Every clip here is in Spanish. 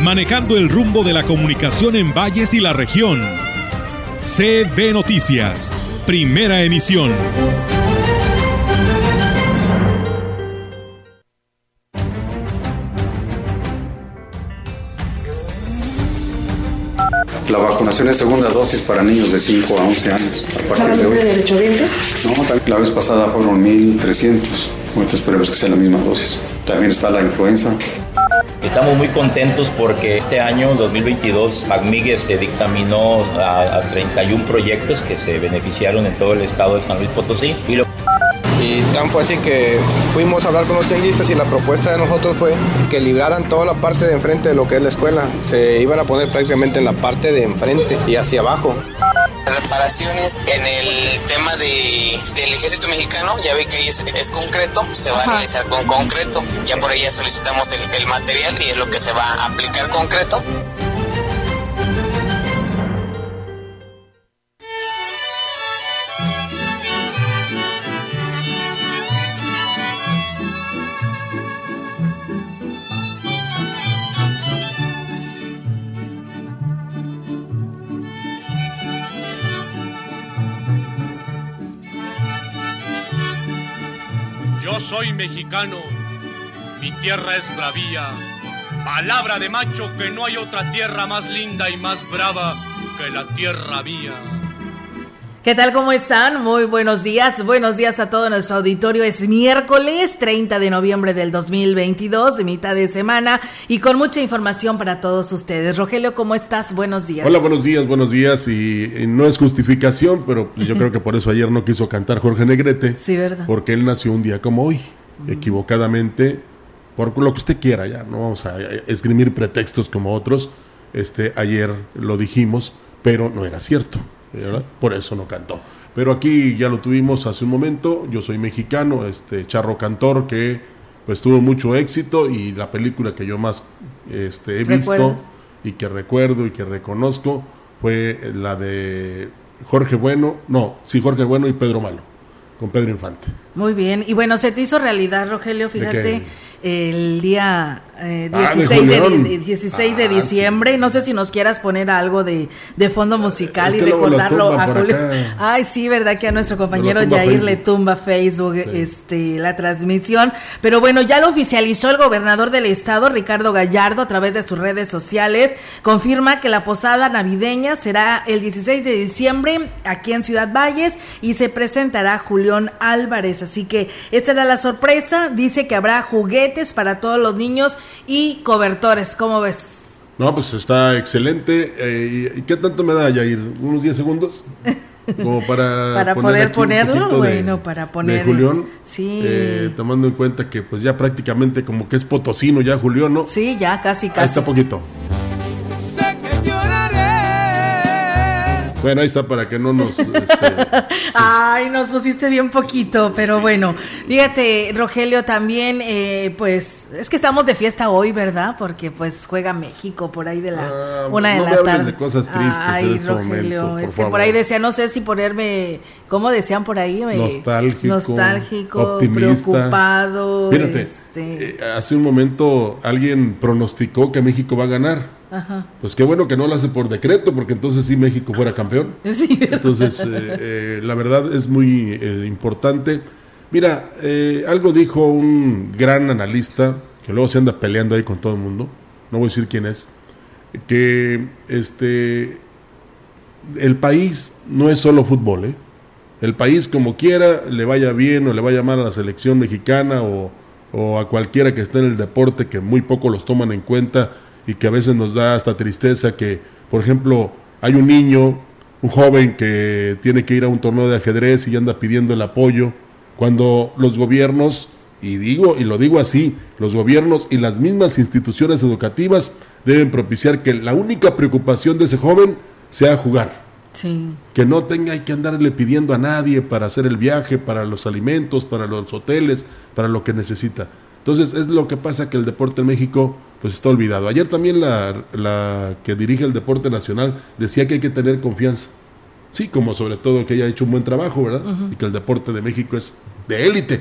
manejando el rumbo de la comunicación en valles y la región. CB Noticias, primera emisión. La vacunación es segunda dosis para niños de 5 a 11 años. A partir de hoy. No, también la vez pasada fueron 1.300. Ahorita esperemos que sea la misma dosis. También está la influenza. Estamos muy contentos porque este año, 2022, MACMIGUE se dictaminó a, a 31 proyectos que se beneficiaron en todo el estado de San Luis Potosí. Y lo y tan fue así que fuimos a hablar con los tianguistas y la propuesta de nosotros fue que libraran toda la parte de enfrente de lo que es la escuela. Se iban a poner prácticamente en la parte de enfrente y hacia abajo. Reparaciones en el tema de, del ejército mexicano, ya ve que ahí es, es concreto, se va a realizar con concreto. Ya por ahí ya solicitamos el, el material y es lo que se va a aplicar concreto. Soy mexicano, mi tierra es bravía. Palabra de macho que no hay otra tierra más linda y más brava que la tierra mía. ¿Qué tal? ¿Cómo están? Muy buenos días. Buenos días a todo nuestro auditorio. Es miércoles 30 de noviembre del 2022, de mitad de semana, y con mucha información para todos ustedes. Rogelio, ¿cómo estás? Buenos días. Hola, buenos días, buenos días. Y, y no es justificación, pero yo creo que por eso ayer no quiso cantar Jorge Negrete. Sí, ¿verdad? Porque él nació un día como hoy, equivocadamente, por lo que usted quiera ya. No vamos a esgrimir pretextos como otros. Este, ayer lo dijimos, pero no era cierto. Por eso no cantó. Pero aquí ya lo tuvimos hace un momento. Yo soy mexicano, este Charro Cantor, que pues tuvo mucho éxito y la película que yo más este, he visto y que recuerdo y que reconozco fue la de Jorge Bueno, no, sí, Jorge Bueno y Pedro Malo, con Pedro Infante. Muy bien. Y bueno, se te hizo realidad, Rogelio, fíjate, el día eh, Ah, de 16, de, de- 16 de Ah, diciembre. No sé si nos quieras poner algo de, de fondo musical Es y que recordarlo a Julio. acá. Ay, sí, verdad que a nuestro compañero Facebook. le tumba Facebook este, la transmisión. Pero bueno, ya lo oficializó el gobernador del estado, Ricardo Gallardo, a través de sus redes sociales. Confirma que la posada navideña será el 16 de diciembre aquí en Ciudad Valles y se presentará Julián Álvarez. Así que esta era la sorpresa. Dice que habrá juguetes para todos los niños y cobertores. ¿Cómo ves? No, pues está excelente. Eh, ¿Y qué tanto me da, Jair? ¿Unos 10 segundos? Como para, Para poder ponerlo, poquito de- bueno, para poner- Julián. sí. Eh, tomando en cuenta que pues ya prácticamente como que es potosino ya Julián, ¿no? Sí, ya casi, Ahí casi. está poquito. Bueno, ahí está para que no nos... este, Ay, nos pusiste bien poquito, pero bueno, fíjate, Rogelio, también, eh, pues, es que estamos de fiesta hoy, ¿verdad? Porque pues juega México por ahí de la Ah, una de la me tarde. de cosas tristes Ay, en este Rogelio, momento, es que por ahí decía, no sé si ponerme, ¿cómo decían por ahí? Me- Nostálgico, nostálgico, optimista. preocupado. Fíjate, este, eh, hace un momento alguien pronosticó que México va a ganar. Ajá. Pues qué bueno que no lo hace por decreto, porque entonces sí México fuera campeón. Sí. Entonces, eh, eh, la verdad es muy eh, importante. Mira, eh, algo dijo un gran analista, que luego se anda peleando ahí con todo el mundo, no voy a decir quién es, que este el país no es solo fútbol, ¿eh? El país como quiera, le vaya bien o le vaya mal a la selección mexicana o, o a cualquiera que esté en el deporte, que muy poco los toman en cuenta y que a veces nos da hasta tristeza que, por ejemplo, hay un niño, un joven que tiene que ir a un torneo de ajedrez y anda pidiendo el apoyo, cuando los gobiernos, y digo, y lo digo así, los gobiernos y las mismas instituciones educativas deben propiciar que la única preocupación de ese joven sea jugar. Que no tenga que andarle pidiendo a nadie para hacer el viaje, para los alimentos, para los hoteles, para lo que necesita. Entonces es lo que pasa que el deporte en México pues está olvidado. Ayer también la, la que dirige el deporte nacional decía que hay que tener confianza. Sí, como sobre todo que haya hecho un buen trabajo, ¿verdad? Y que el deporte de México es de élite.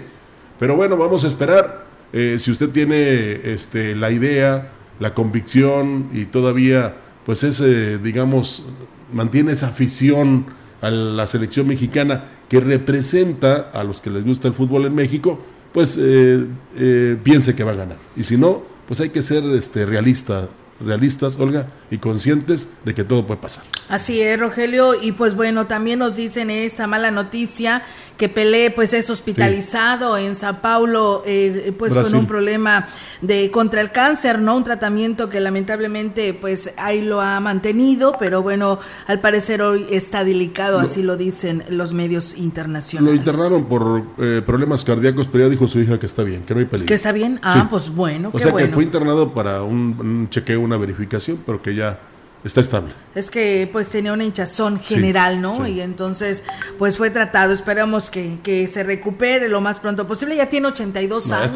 Pero bueno, vamos a esperar. Eh, si usted tiene este, la idea, la convicción y todavía, pues ese, digamos, mantiene esa afición a la selección mexicana que representa a los que les gusta el fútbol en México, pues eh, eh, piense que va a ganar. Y si no, pues hay que ser este, realista, realistas, Olga, y conscientes de que todo puede pasar. Así es, Rogelio, y pues bueno, también nos dicen esta mala noticia que Pelé pues es hospitalizado en Sao Paulo eh, pues con un problema de contra el cáncer, ¿no? Un tratamiento que lamentablemente pues ahí lo ha mantenido, pero bueno, al parecer hoy está delicado, así lo dicen los medios internacionales. Lo internaron por eh, problemas cardíacos, pero ya dijo su hija que está bien, que no hay peligro. Que está bien, ah, pues bueno. O sea que fue internado para un, un chequeo, una verificación, pero que ya está estable. Es que pues tenía una hinchazón general, ¿no? Y entonces pues fue tratado. Esperamos que, que, se recupere lo más pronto posible. Ya tiene 82 años,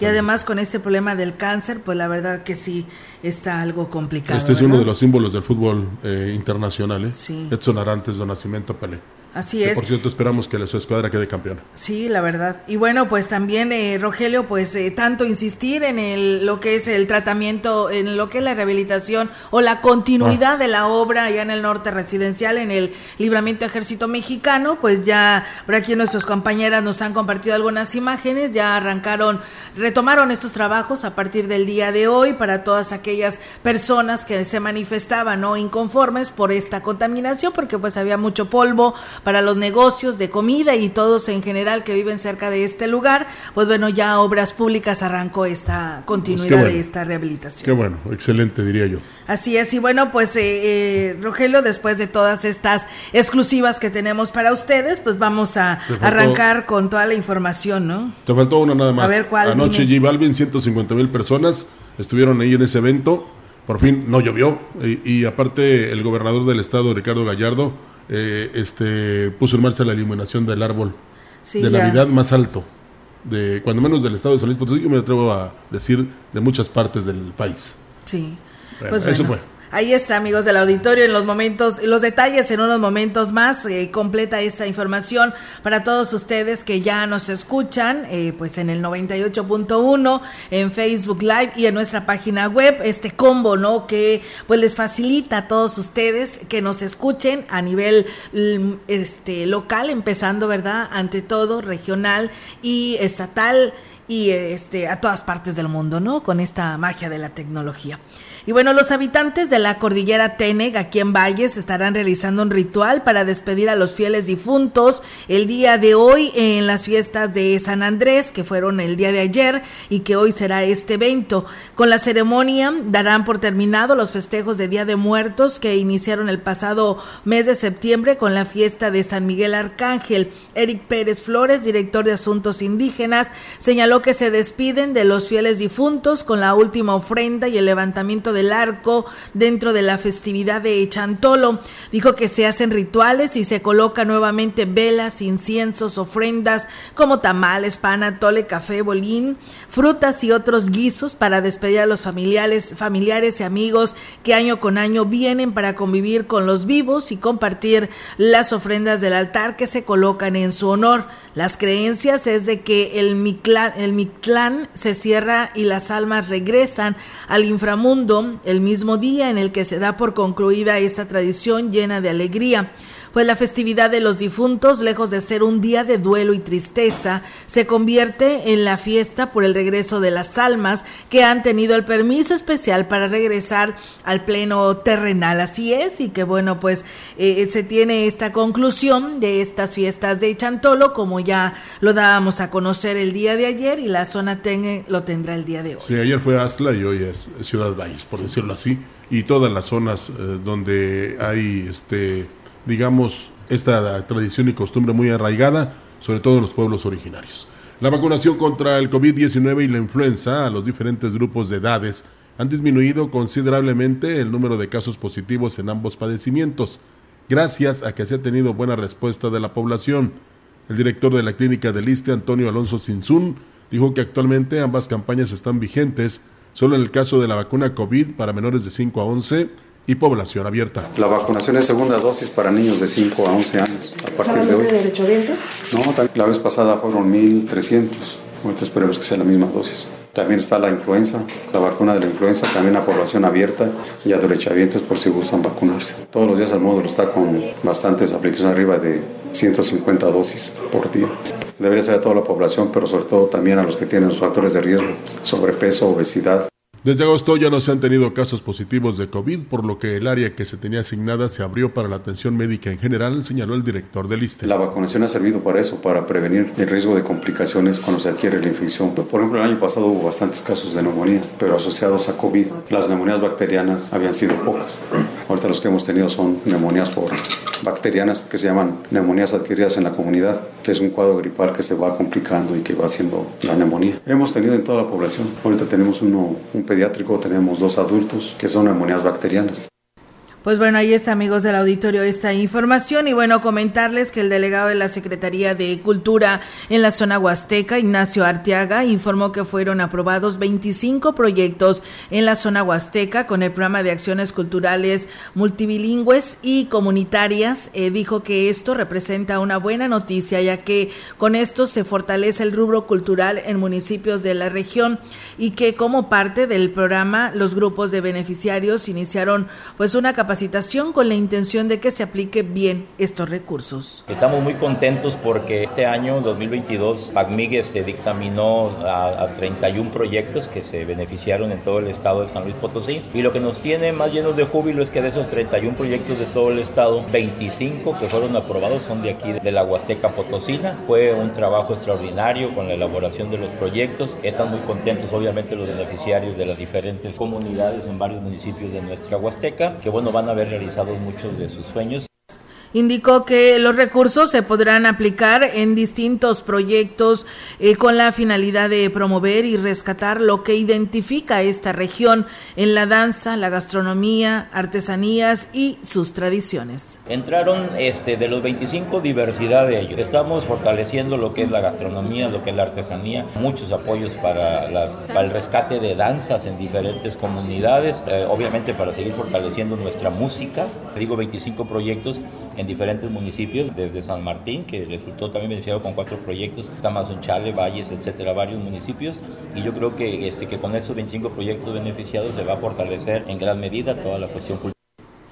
y además con este problema del cáncer, pues la verdad que sí está algo complicado. Este es uno de los símbolos del fútbol eh, internacional, ¿eh? Sí. Edson Arantes de Nacimiento Pelé. Así es. Por cierto, esperamos que su escuadra quede campeona. Sí, la verdad. Y bueno, pues también, eh, Rogelio, pues eh, tanto insistir en el, lo que es el tratamiento, en lo que es la rehabilitación o la continuidad ah. de la obra allá en el norte residencial, en el libramiento ejército mexicano, pues ya por aquí nuestras compañeras nos han compartido algunas imágenes, ya arrancaron, retomaron estos trabajos a partir del día de hoy para todas aquellas personas que se manifestaban no inconformes por esta contaminación, porque pues había mucho polvo para los negocios de comida y todos en general que viven cerca de este lugar, pues bueno, ya Obras Públicas arrancó esta continuidad pues de esta rehabilitación. Qué bueno, excelente diría yo. Así es, y bueno, pues eh, eh, Rogelio, después de todas estas exclusivas que tenemos para ustedes, pues vamos a arrancar con toda la información, ¿no? Te faltó una nada más. A ver cuál. Anoche G Balvin, 150 mil personas estuvieron ahí en ese evento, por fin no llovió, y aparte el gobernador del estado, Ricardo Gallardo, eh, este, puso en marcha la iluminación del árbol de Navidad más alto, de cuando menos del estado de San Luis Potosí, yo me atrevo a decir de muchas partes del país. Sí, pues eso fue. Ahí está, amigos del auditorio, en los momentos, los detalles en unos momentos más, eh, completa esta información para todos ustedes que ya nos escuchan, eh, pues en el 98.1, en Facebook Live y en nuestra página web, este combo, ¿no? Que pues les facilita a todos ustedes que nos escuchen a nivel mm, este, local, empezando, ¿verdad? Ante todo, regional y estatal y este, a todas partes del mundo, ¿no? Con esta magia de la tecnología. Y bueno, los habitantes de la cordillera Teneg, aquí en Valles, estarán realizando un ritual para despedir a los fieles difuntos el día de hoy en las fiestas de San Andrés, que fueron el día de ayer y que hoy será este evento. Con la ceremonia darán por terminado los festejos de Día de Muertos que iniciaron el pasado mes de septiembre con la fiesta de San Miguel Arcángel. Eric Pérez Flores, director de Asuntos Indígenas, señaló que se despiden de los fieles difuntos con la última ofrenda y el levantamiento del arco dentro de la festividad de Chantolo. Dijo que se hacen rituales y se colocan nuevamente velas, inciensos, ofrendas como tamales, pan, atole, café, bolín, frutas y otros guisos para despedir a los familiares, familiares y amigos que año con año vienen para convivir con los vivos y compartir las ofrendas del altar que se colocan en su honor. Las creencias es de que el Mictlán, el Mictlán se cierra y las almas regresan al inframundo el mismo día en el que se da por concluida esta tradición llena de alegría pues la festividad de los difuntos, lejos de ser un día de duelo y tristeza, se convierte en la fiesta por el regreso de las almas que han tenido el permiso especial para regresar al pleno terrenal. Así es, y que bueno, pues eh, se tiene esta conclusión de estas fiestas de Chantolo, como ya lo dábamos a conocer el día de ayer, y la zona Tengue lo tendrá el día de hoy. Sí, ayer fue Asla y hoy es Ciudad Valles, por decirlo así, y todas las zonas eh, donde hay este digamos, esta tradición y costumbre muy arraigada, sobre todo en los pueblos originarios. La vacunación contra el COVID-19 y la influenza a los diferentes grupos de edades han disminuido considerablemente el número de casos positivos en ambos padecimientos, gracias a que se ha tenido buena respuesta de la población. El director de la clínica del ISTE, Antonio Alonso Sinzún, dijo que actualmente ambas campañas están vigentes, solo en el caso de la vacuna COVID para menores de 5 a 11 y población abierta. La vacunación es segunda dosis para niños de 5 a 11 años. A partir de hoy. No, la vez pasada fueron 1.300. Ahorita esperemos que sea la misma dosis. También está la influenza, la vacuna de la influenza, también la población abierta y a derechohabientes por si gustan vacunarse. Todos los días el módulo está con bastantes aplicaciones arriba de 150 dosis por día. Debería ser a toda la población, pero sobre todo también a los que tienen los factores de riesgo, sobrepeso, obesidad. Desde agosto ya no se han tenido casos positivos de COVID, por lo que el área que se tenía asignada se abrió para la atención médica en general, señaló el director del ISTE. La vacunación ha servido para eso, para prevenir el riesgo de complicaciones cuando se adquiere la infección. Por ejemplo, el año pasado hubo bastantes casos de neumonía, pero asociados a COVID. Las neumonías bacterianas habían sido pocas. Ahorita los que hemos tenido son neumonías por bacterianas que se llaman neumonías adquiridas en la comunidad, que es un cuadro gripal que se va complicando y que va haciendo la neumonía. Hemos tenido en toda la población. Ahorita tenemos uno, un pediátrico tenemos dos adultos que son neumonías bacterianas. Pues bueno, ahí está, amigos del auditorio, esta información. Y bueno, comentarles que el delegado de la Secretaría de Cultura en la zona Huasteca, Ignacio Arteaga, informó que fueron aprobados 25 proyectos en la zona Huasteca con el programa de acciones culturales multilingües y comunitarias. Eh, dijo que esto representa una buena noticia, ya que con esto se fortalece el rubro cultural en municipios de la región y que como parte del programa los grupos de beneficiarios iniciaron pues una capacitación con la intención de que se aplique bien estos recursos. Estamos muy contentos porque este año 2022 PACMIGUE se dictaminó a, 31 proyectos que se beneficiaron en todo el estado de San Luis Potosí y lo que nos tiene más llenos de júbilo es que de esos 31 proyectos de todo el estado, 25 que fueron aprobados son de aquí de la Huasteca Potosina. Fue un trabajo extraordinario con la elaboración de los proyectos. Están muy contentos obviamente los beneficiarios de las diferentes comunidades en varios municipios de nuestra Huasteca, que bueno, van haber realizado muchos de sus sueños. Indicó que los recursos se podrán aplicar en distintos proyectos eh, con la finalidad de promover y rescatar lo que identifica esta región en la danza, la gastronomía, artesanías y sus tradiciones. Entraron este, de los 25 diversidad de ellos. Estamos fortaleciendo lo que es la gastronomía, lo que es la artesanía, muchos apoyos para, el rescate de danzas en diferentes comunidades, eh, obviamente para seguir fortaleciendo nuestra música. Digo 25 proyectos en diferentes municipios, desde San Martín, que resultó también beneficiado con cuatro proyectos, Tamazunchale, Valles, etcétera, varios municipios. Y yo creo que, este, que con estos 25 proyectos beneficiados se va a fortalecer en gran medida toda la cuestión cultural.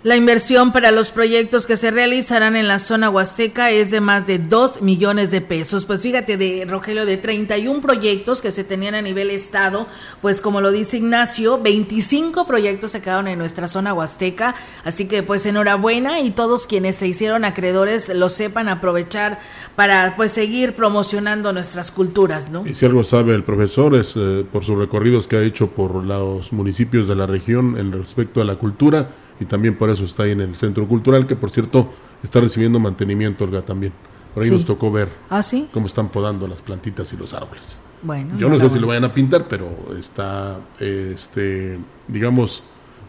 La inversión para los proyectos que se realizarán en la zona huasteca es de más de 2 millones de pesos. Pues fíjate, de Rogelio, de 31 proyectos que se tenían a nivel estado, pues como lo dice Ignacio, 25 proyectos se quedaron en nuestra zona huasteca. Así que pues enhorabuena y todos quienes se hicieron acreedores lo sepan aprovechar para pues seguir promocionando nuestras culturas, ¿no? Y si algo sabe el profesor es eh, por sus recorridos que ha hecho por los municipios de la región en respecto a la cultura y también por eso está ahí en el Centro Cultural, que por cierto está recibiendo mantenimiento, Olga, también. Por ahí nos tocó ver ¿Ah, cómo están podando las plantitas y los árboles. Bueno, Yo no sé si lo vayan a pintar, pero está, este, digamos,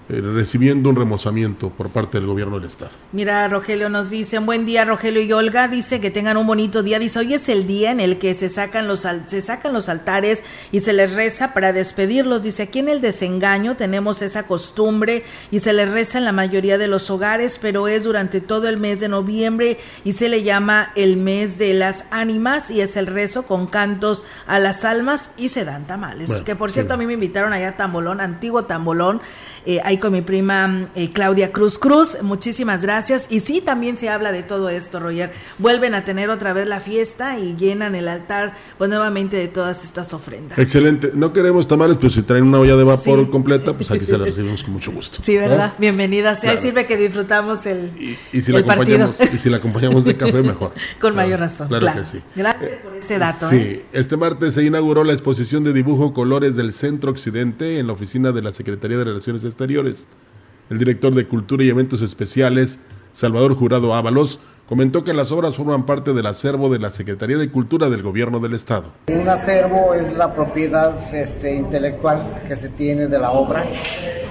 eh, recibiendo un remozamiento por parte del gobierno del estado. Mira, Rogelio nos dice, buen día Rogelio y Olga, dice que tengan un bonito día, dice, hoy es el día en el que se sacan los, se sacan los altares y se les reza para despedirlos, dice, aquí en el desengaño tenemos esa costumbre y se les reza en la mayoría de los hogares, pero es durante todo el mes de noviembre y se le llama el mes de las ánimas y es el rezo con cantos a las almas y se dan tamales, que por cierto a mí me invitaron allá a Tambolón, antiguo Tambolón, eh, ahí con mi prima eh, Claudia Cruz Cruz. Muchísimas gracias. Y sí, también se habla de todo esto, Roger. Vuelven a tener otra vez la fiesta y llenan el altar, pues nuevamente de todas estas ofrendas. Excelente. No queremos tamales, pero si traen una olla de vapor completa, pues aquí se la recibimos con mucho gusto. Sí, ¿verdad? ¿Eh? Bienvenida. Sí, ahí sirve que disfrutamos el, y, si la acompañamos, Y si la acompañamos de café, mejor. con mayor razón. Claro, que sí. Gracias por este dato. Sí, este martes se inauguró la exposición de dibujo colores del Centro Occidente en la oficina de la Secretaría de Relaciones Exteriores. El director de Cultura y Eventos Especiales, Salvador Jurado Ábalos, comentó que las obras forman parte del acervo de la Secretaría de Cultura del Gobierno del Estado. Un acervo es la propiedad este, intelectual que se tiene de la obra.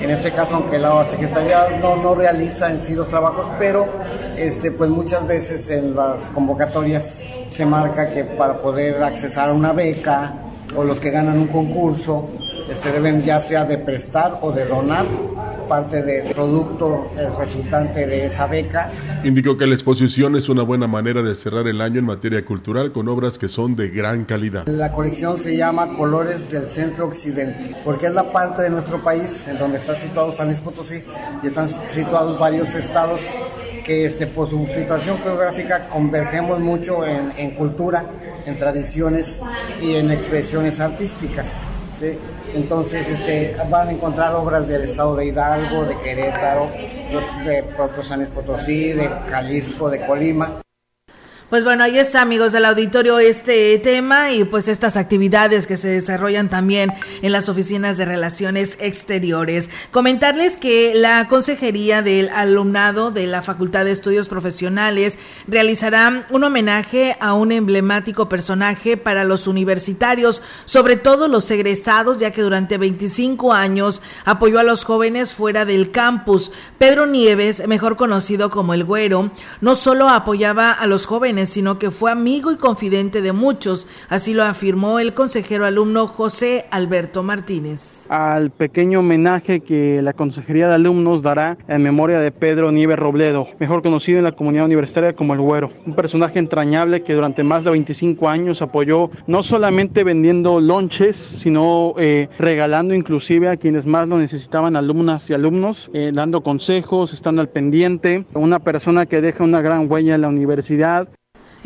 En este caso, aunque la Secretaría no, realiza en sí los trabajos, pero este, pues muchas veces en las convocatorias se marca que para poder accesar a una beca o los que ganan un concurso este, deben ya sea de prestar o de donar parte del producto resultante de esa beca. Indicó que la exposición es una buena manera de cerrar el año en materia cultural con obras que son de gran calidad. La colección se llama Colores del Centro Occidente, porque es la parte de nuestro país en donde está situado San Luis Potosí y están situados varios estados que este, por su situación geográfica convergemos mucho en, en cultura, en tradiciones y en expresiones artísticas. ¿sí? Entonces este, van a encontrar obras del estado de Hidalgo, de Querétaro, de, de San Potosí, de Jalisco, de Colima. Pues bueno, ahí está, amigos del auditorio, este tema y pues estas actividades que se desarrollan también en las oficinas de relaciones exteriores. Comentarles que la Consejería del Alumnado de la Facultad de Estudios Profesionales realizará un homenaje a un emblemático personaje para los universitarios, sobre todo los egresados, ya que durante 25 años apoyó a los jóvenes fuera del campus. Pedro Nieves, mejor conocido como el Güero, no solo apoyaba a los jóvenes, sino que fue amigo y confidente de muchos, así lo afirmó el consejero alumno José Alberto Martínez. Al pequeño homenaje que la Consejería de Alumnos dará en memoria de Pedro Nieves Robledo, mejor conocido en la comunidad universitaria como el Güero, un personaje entrañable que durante más de 25 años apoyó no solamente vendiendo lonches, sino eh, regalando inclusive a quienes más lo necesitaban, alumnas y alumnos, eh, dando consejos, estando al pendiente, una persona que deja una gran huella en la universidad.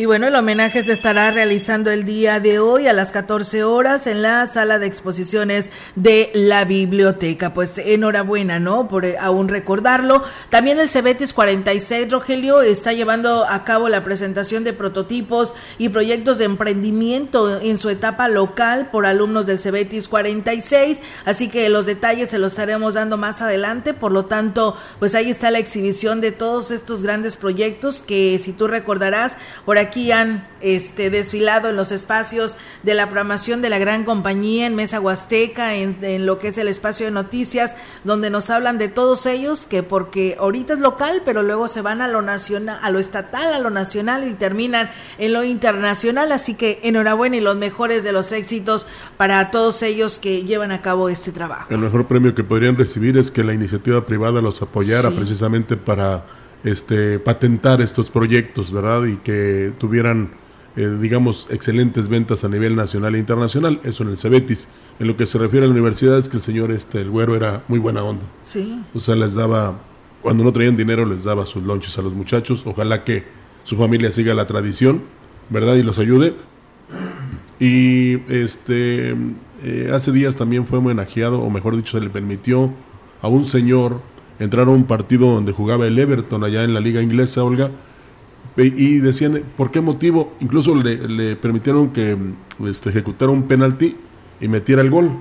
Y bueno, el homenaje se estará realizando el día de hoy a las 14 horas en la sala de exposiciones de la biblioteca. Pues enhorabuena, ¿no? Por eh, aún recordarlo. También el Cebetis 46, Rogelio, está llevando a cabo la presentación de prototipos y proyectos de emprendimiento en su etapa local por alumnos del Cebetis 46. Así que los detalles se los estaremos dando más adelante. Por lo tanto, pues ahí está la exhibición de todos estos grandes proyectos que, si tú recordarás, por aquí aquí han este, desfilado en los espacios de la programación de la gran compañía en Mesa Huasteca, en, lo que es el espacio de noticias, donde nos hablan de todos ellos, que porque ahorita es local, pero luego se van a lo nacional, a lo estatal, a lo nacional y terminan en lo internacional. Así que enhorabuena y los mejores de los éxitos para todos ellos que llevan a cabo este trabajo. El mejor premio que podrían recibir es que la iniciativa privada los apoyara precisamente para este, patentar estos proyectos, ¿verdad? Y que tuvieran, eh, digamos, excelentes ventas a nivel nacional e internacional. Eso en el Cebetis. En lo que se refiere a la universidad es que el señor, este, el güero, era muy buena onda. Sí. O sea, les daba, cuando no traían dinero, les daba sus lonches a los muchachos. Ojalá que su familia siga la tradición, ¿verdad? Y los ayude. Y este, eh, hace días también fue homenajeado, o mejor dicho, se le permitió a un señor entraron a un partido donde jugaba el Everton allá en la liga inglesa, Olga, y decían, ¿por qué motivo? Incluso le, permitieron que este, ejecutara un penalti y metiera el gol,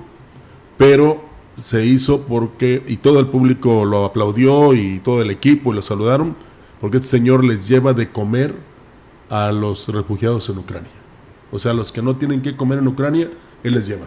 pero se hizo porque, y todo el público lo aplaudió y todo el equipo y lo saludaron, porque este señor les lleva de comer a los refugiados en Ucrania. O sea, los que no tienen que comer en Ucrania, él les lleva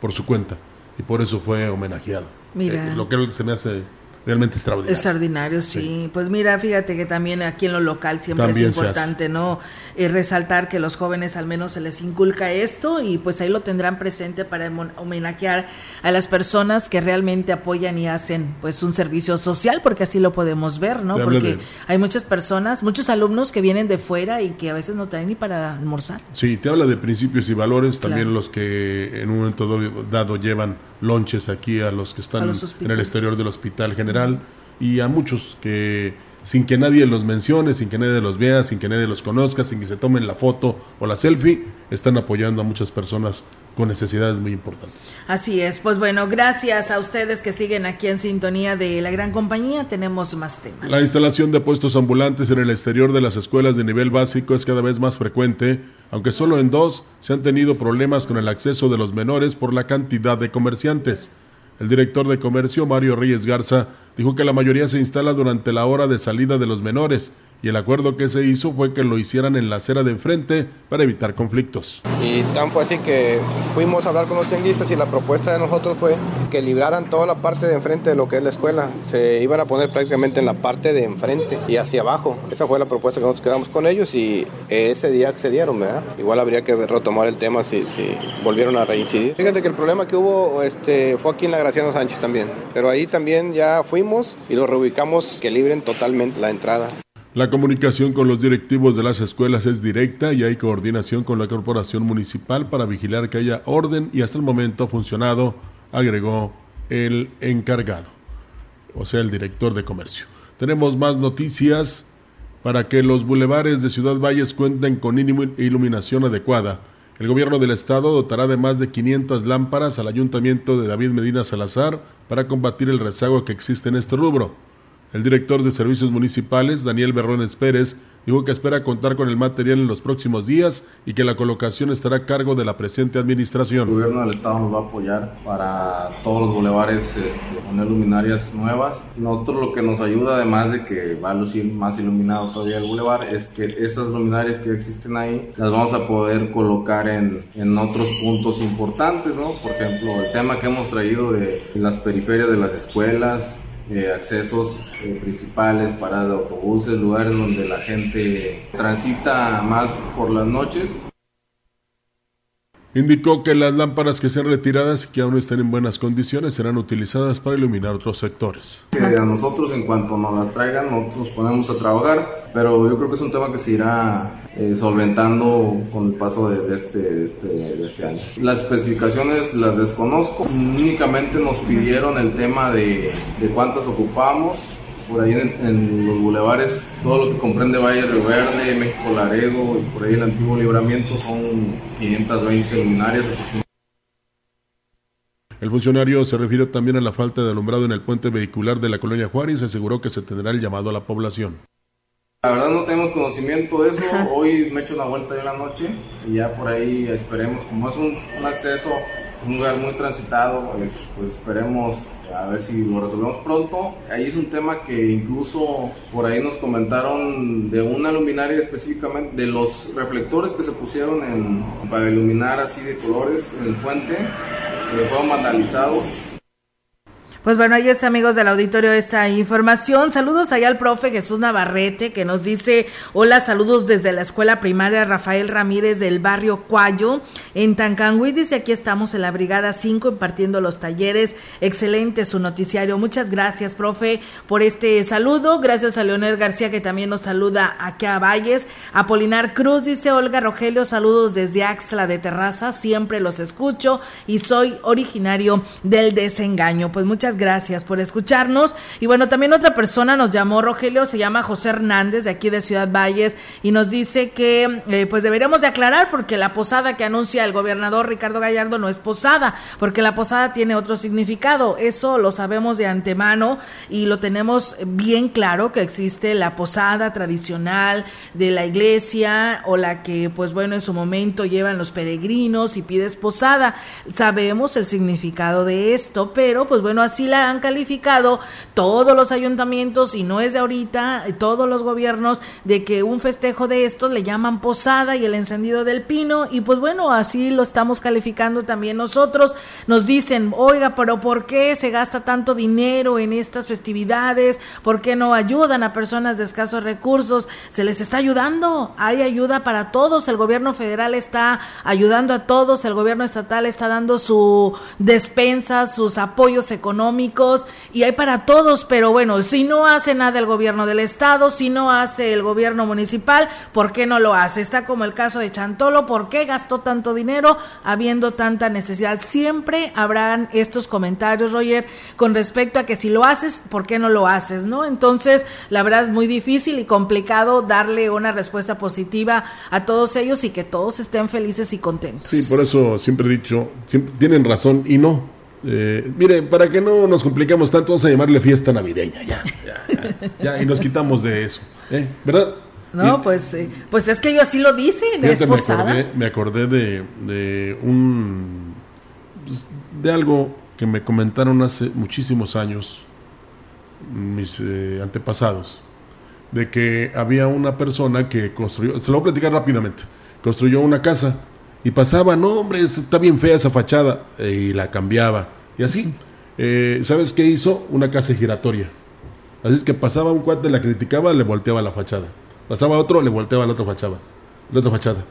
por su cuenta. Y por eso fue homenajeado. Mira. Eh, lo que él se me hace realmente extraordinario. Extraordinario, sí. Pues mira, fíjate que también aquí en lo local siempre es importante, ¿no? Eh, resaltar que los jóvenes al menos se les inculca esto y pues ahí lo tendrán presente para homenajear a las personas que realmente apoyan y hacen pues un servicio social, porque así lo podemos ver, ¿no? Porque hay muchas personas, muchos alumnos que vienen de fuera y que a veces no traen ni para almorzar. Sí, te habla de principios y valores, también los que en un momento dado llevan lonches aquí a los que están en el exterior del hospital general y a muchos que sin que nadie los mencione, sin que nadie los vea, sin que nadie los conozca, sin que se tomen la foto o la selfie, están apoyando a muchas personas con necesidades muy importantes. Así es, pues bueno, gracias a ustedes que siguen aquí en sintonía de la gran compañía, tenemos más temas. La instalación de puestos ambulantes en el exterior de las escuelas de nivel básico es cada vez más frecuente, aunque solo en dos se han tenido problemas con el acceso de los menores por la cantidad de comerciantes. El director de comercio, Mario Reyes Garza, dijo que la mayoría se instala durante la hora de salida de los menores y el acuerdo que se hizo fue que lo hicieran en la acera de enfrente para evitar conflictos. Y tan fue así que fuimos a hablar con los tianguistas y la propuesta de nosotros fue que libraran toda la parte de enfrente de lo que es la escuela. Se iban a poner prácticamente en la parte de enfrente y hacia abajo. Esa fue la propuesta que nosotros quedamos con ellos y ese día accedieron, ¿verdad? Igual habría que retomar el tema si, si volvieron a reincidir. Fíjate que el problema que hubo este, fue aquí en la Graciano Sánchez también, pero ahí también ya fuimos y lo reubicamos que libren totalmente la entrada. La comunicación con los directivos de las escuelas es directa y hay coordinación con la corporación municipal para vigilar que haya orden y hasta el momento ha funcionado, agregó el encargado, o sea, el director de comercio. Tenemos más noticias para que los bulevares de Ciudad Valles cuenten con iluminación adecuada. El gobierno del estado dotará de más de 500 lámparas al ayuntamiento de David Medina Salazar para combatir el rezago que existe en este rubro. El director de Servicios Municipales, Daniel Berrones Pérez, dijo que espera contar con el material en los próximos días y que la colocación estará a cargo de la presente administración. El gobierno del estado nos va a apoyar para todos los bulevares este, poner luminarias nuevas. Nosotros lo que nos ayuda, además de que va a lucir más iluminado todavía el bulevar, es que esas luminarias que existen ahí las vamos a poder colocar en, en otros puntos importantes, ¿no? Por ejemplo, el tema que hemos traído de las periferias de las escuelas, eh, accesos eh, principales, paradas de autobuses, lugares donde la gente transita más por las noches. Indicó que las lámparas que sean retiradas y que aún estén en buenas condiciones serán utilizadas para iluminar otros sectores. a nosotros en cuanto nos las traigan, nosotros ponemos a trabajar, pero yo creo que es un tema que se irá eh, solventando con el paso de, este, este, de, este, año. Las especificaciones las desconozco, únicamente nos pidieron el tema de, de cuántas ocupamos, por ahí en, los bulevares, todo lo que comprende Valle de Verde, México Laredo y por ahí el antiguo libramiento son 520 luminarias. El funcionario se refirió también a la falta de alumbrado en el puente vehicular de la colonia Juárez y aseguró que se tendrá el llamado a la población. La verdad no tenemos conocimiento de eso. Hoy me he hecho una vuelta de la noche y ya por ahí esperemos, como es un, acceso, un lugar muy transitado, pues, pues, esperemos a ver si lo resolvemos pronto. Ahí es un tema que incluso por ahí nos comentaron de una luminaria específicamente, de los reflectores que se pusieron en, para iluminar así de colores en el puente, que fueron vandalizados pues bueno, ahí está, amigos del auditorio, esta información. Saludos allá al profe Jesús Navarrete, que nos dice, hola, saludos desde la escuela primaria Rafael Ramírez del barrio Cuayo, en Tancanguis. Dice, aquí estamos en la Brigada 5 impartiendo los talleres. Excelente su noticiario. Muchas gracias, profe, por este saludo. Gracias a Leonel García, que también nos saluda aquí a Valles. Apolinar Cruz dice, Olga Rogelio, saludos desde Axla de Terraza. Siempre los escucho y soy originario del desengaño. Pues muchas gracias por escucharnos. Y bueno, también otra persona nos llamó, Rogelio, se llama José Hernández, de aquí de Ciudad Valles, y nos dice que eh, pues deberíamos de aclarar porque la posada que anuncia el gobernador Ricardo Gallardo no es posada, porque la posada tiene otro significado. Eso lo sabemos de antemano y lo tenemos bien claro que existe la posada tradicional de la iglesia o la que pues bueno en su momento llevan los peregrinos y pides posada. Sabemos el significado de esto, pero pues bueno, así la han calificado todos los ayuntamientos y no es de ahorita, todos los gobiernos de que un festejo de estos le llaman posada y el encendido del pino y pues bueno, así lo estamos calificando también nosotros. Nos dicen, oiga, pero ¿por qué se gasta tanto dinero en estas festividades? ¿Por qué no ayudan a personas de escasos recursos? Se les está ayudando, hay ayuda para todos, el gobierno federal está ayudando a todos, el gobierno estatal está dando su despensa, sus apoyos económicos y hay para todos, pero bueno, si no hace nada el gobierno del estado, si no hace el gobierno municipal, ¿por qué no lo hace? Está como el caso de Chantolo, ¿por qué gastó tanto dinero habiendo tanta necesidad? Siempre habrán estos comentarios, Roger, con respecto a que si lo haces, ¿por qué no lo haces? ¿No? Entonces, la verdad es muy difícil y complicado darle una respuesta positiva a todos ellos y que todos estén felices y contentos. Sí, por eso siempre he dicho, tienen razón y no, eh, mire, para que no nos compliquemos tanto, vamos a llamarle fiesta navideña, ya, ya, ya, y nos quitamos de eso, ¿eh? ¿verdad? No, pues, eh, pues es que ellos así lo dicen, es Me acordé, de, de un, pues, de algo que me comentaron hace muchísimos años mis eh, antepasados. de que había una persona que construyó, se lo voy a platicar rápidamente, construyó una casa y pasaba, no hombre, está bien fea esa fachada, y la cambiaba. Y así, eh, ¿sabes qué hizo? Una casa giratoria. Así es que pasaba un cuate, la criticaba, le volteaba la fachada. Pasaba otro, le volteaba la otra fachada. La otra fachada.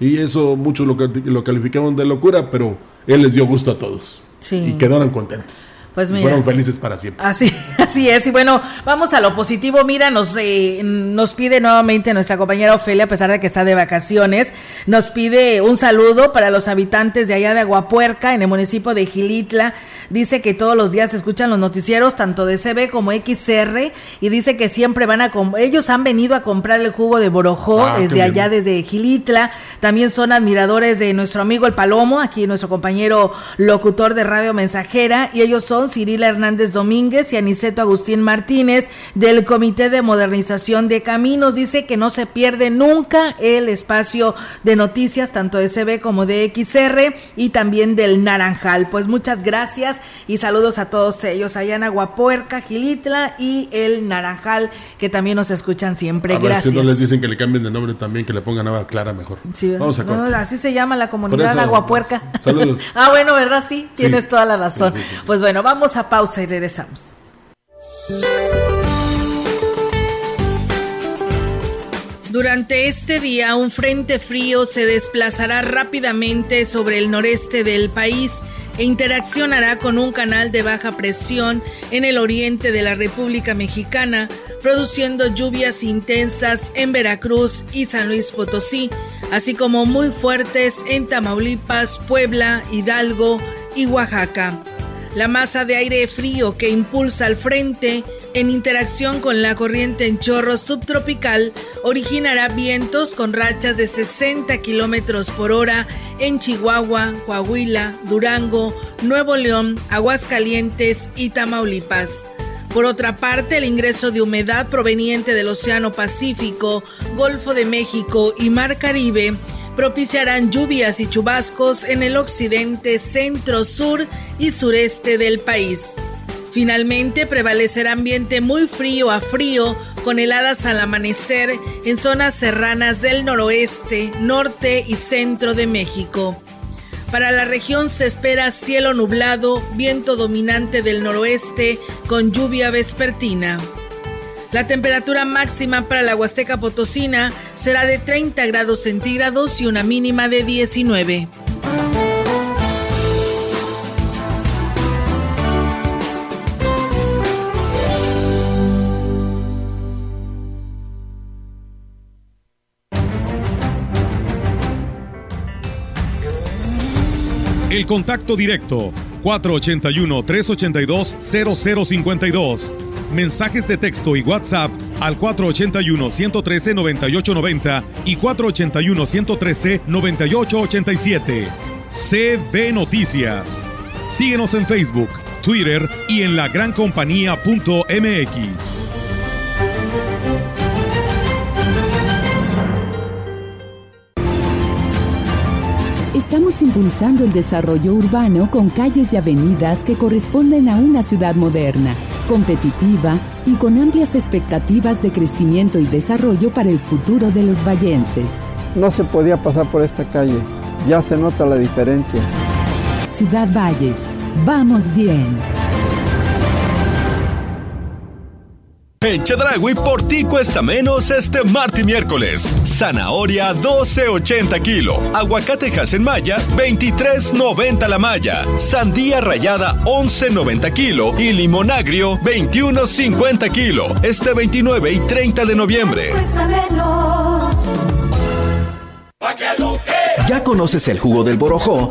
Y eso muchos lo, lo calificaban de locura, pero él les dio gusto a todos. Y quedaron contentos. Pues fueron felices para siempre. Así, así es. Y bueno, vamos a lo positivo. Mira, nos, eh, nos pide nuevamente nuestra compañera Ofelia, a pesar de que está de vacaciones, nos pide un saludo para los habitantes de allá de Aguapuerca, en el municipio de Gilitla. Dice que todos los días escuchan los noticieros, tanto de CB como XR, y dice que siempre van a... Ellos han venido a comprar el jugo de Borojó ah, desde allá, desde Gilitla. También son admiradores de nuestro amigo el Palomo, aquí nuestro compañero locutor de Radio Mensajera, y ellos son Cirila Hernández Domínguez y Aniceto Agustín Martínez del Comité de Modernización de Caminos. Dice que no se pierde nunca el espacio de noticias, tanto de CB como de XR y también del Naranjal. Pues muchas gracias y saludos a todos ellos, allá en Aguapuerca, Gilitla y el Naranjal, que también nos escuchan siempre. gracias. si no les dicen que le cambien de nombre también, que le pongan agua clara mejor. Vamos a así se llama la comunidad Aguapuerca. Saludos. ah, bueno, ¿verdad? Sí, tienes toda la razón. pues bueno, vamos Vamos a pausa y regresamos. Durante este día, un frente frío se desplazará rápidamente sobre el noreste del país e interaccionará con un canal de baja presión en el oriente de la República Mexicana, produciendo lluvias intensas en Veracruz y San Luis Potosí, así como muy fuertes en Tamaulipas, Puebla, Hidalgo y Oaxaca. La masa de aire frío que impulsa al frente en interacción con la corriente en chorro subtropical originará vientos con rachas de 60 kilómetros por hora en Chihuahua, Coahuila, Durango, Nuevo León, Aguascalientes y Tamaulipas. Por otra parte, el ingreso de humedad proveniente del Océano Pacífico, Golfo de México y Mar Caribe propiciarán lluvias y chubascos en el occidente, centro, sur y sureste del país. Finalmente prevalecerá ambiente muy frío a frío con heladas al amanecer en zonas serranas del noroeste, norte y centro de México. Para la región se espera cielo nublado, viento dominante del noroeste con lluvia vespertina. La temperatura máxima para la Huasteca Potosina será de 30 grados centígrados y una mínima de 19. El contacto directo 481-382-0052 mensajes de texto y WhatsApp al 481-113-9890 y 481-113-9887. CB Noticias. Síguenos en Facebook, Twitter y en lagrancompañía.mx. Estamos impulsando el desarrollo urbano con calles y avenidas que corresponden a una ciudad moderna competitiva y con amplias expectativas de crecimiento y desarrollo para el futuro de los vallenses. No se podía pasar por esta calle, ya se nota la diferencia. Ciudad Valles, vamos bien. En Chedragui por ti cuesta menos este martes y miércoles. Zanahoria 12.80 kilo. Aguacate en malla 23.90 la malla. Sandía rayada 11.90 kilo. Y limón agrio 21.50 kilo. Este 29 y 30 de noviembre. Cuesta menos. ¿Ya conoces el jugo del borojó?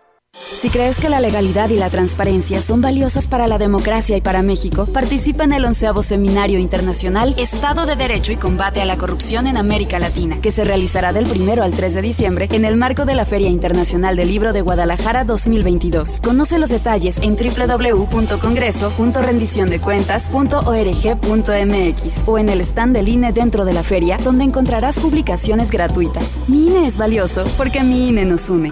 Si crees que la legalidad y la transparencia son valiosas para la democracia y para México, participa en el onceavo Seminario Internacional Estado de Derecho y Combate a la Corrupción en América Latina, que se realizará del 1 al 3 de diciembre en el marco de la Feria Internacional del Libro de Guadalajara 2022. Conoce los detalles en www.congreso.rendiciondecuentas.org.mx o en el stand del INE dentro de la feria, donde encontrarás publicaciones gratuitas. Mi INE es valioso porque mi INE nos une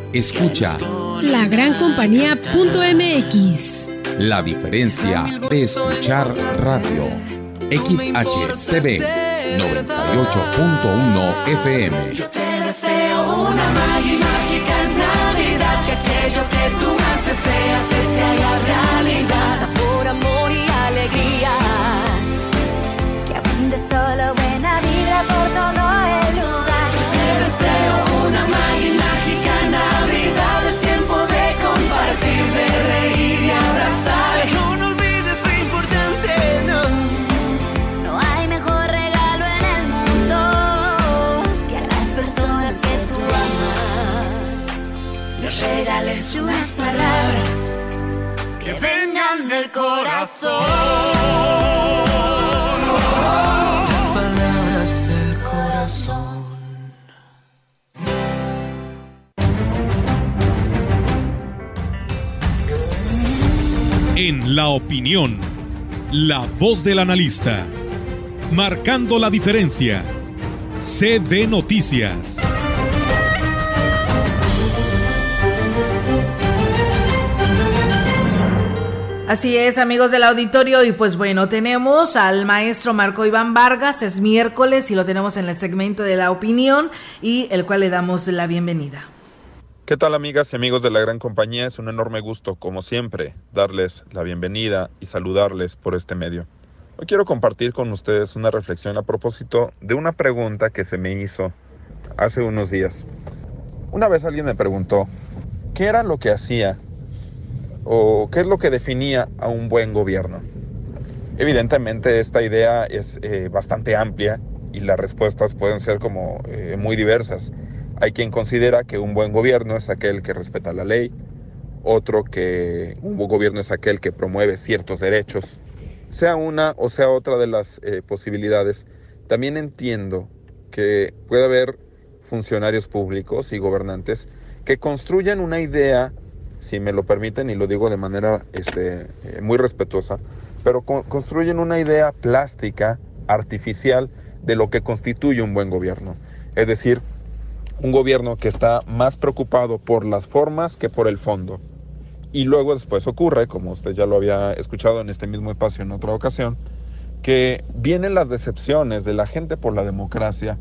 Escucha la gran compañía.mx. La diferencia de escuchar radio. XHCB 98.1 FM. Yo te deseo una mágica Navidad, que aquello que tú más deseas se te haga realidad. Por amor y alegrías, que abunde solo buena regales unas palabras que vengan del corazón. Las palabras del corazón. En la opinión, la voz del analista, marcando la diferencia. CB Noticias. Así es, amigos del auditorio, y pues bueno, tenemos al maestro Marco Iván Vargas, es miércoles y lo tenemos en el segmento de la opinión y el cual le damos la bienvenida. ¿Qué tal amigas y amigos de la gran compañía? Es un enorme gusto, como siempre, darles la bienvenida y saludarles por este medio. Hoy quiero compartir con ustedes una reflexión a propósito de una pregunta que se me hizo hace unos días. Una vez alguien me preguntó, ¿qué era lo que hacía o qué es lo que definía a un buen gobierno? Evidentemente esta idea es eh, bastante amplia y las respuestas pueden ser como eh, muy diversas. Hay quien considera que un buen gobierno es aquel que respeta la ley, otro que un buen gobierno es aquel que promueve ciertos derechos. Sea una o sea otra de las eh, posibilidades, también entiendo que puede haber funcionarios públicos y gobernantes que construyan una idea, si me lo permiten y lo digo de manera este, eh, muy respetuosa, pero co construyen una idea plástica, artificial, de lo que constituye un buen gobierno. Es decir, un gobierno que está más preocupado por las formas que por el fondo. Y luego después ocurre, como usted ya lo había escuchado en este mismo espacio en otra ocasión, que vienen las decepciones de la gente por la democracia,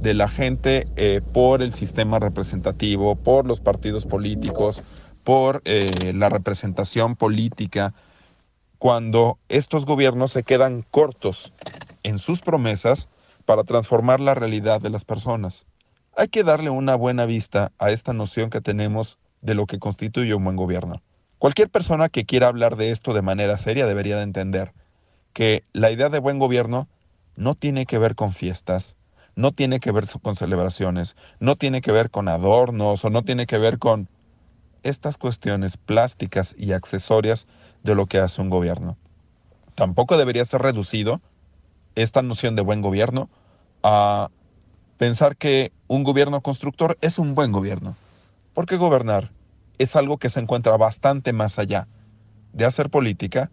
de la gente eh, por el sistema representativo, por los partidos políticos, por eh, la representación política, cuando estos gobiernos se quedan cortos en sus promesas para transformar la realidad de las personas. Hay que darle una buena vista a esta noción que tenemos de lo que constituye un buen gobierno. Cualquier persona que quiera hablar de esto de manera seria debería de entender que la idea de buen gobierno no tiene que ver con fiestas, no tiene que ver con celebraciones, no tiene que ver con adornos o no tiene que ver con estas cuestiones plásticas y accesorias de lo que hace un gobierno. Tampoco debería ser reducido esta noción de buen gobierno a pensar que un gobierno constructor es un buen gobierno. Porque gobernar es algo que se encuentra bastante más allá de hacer política,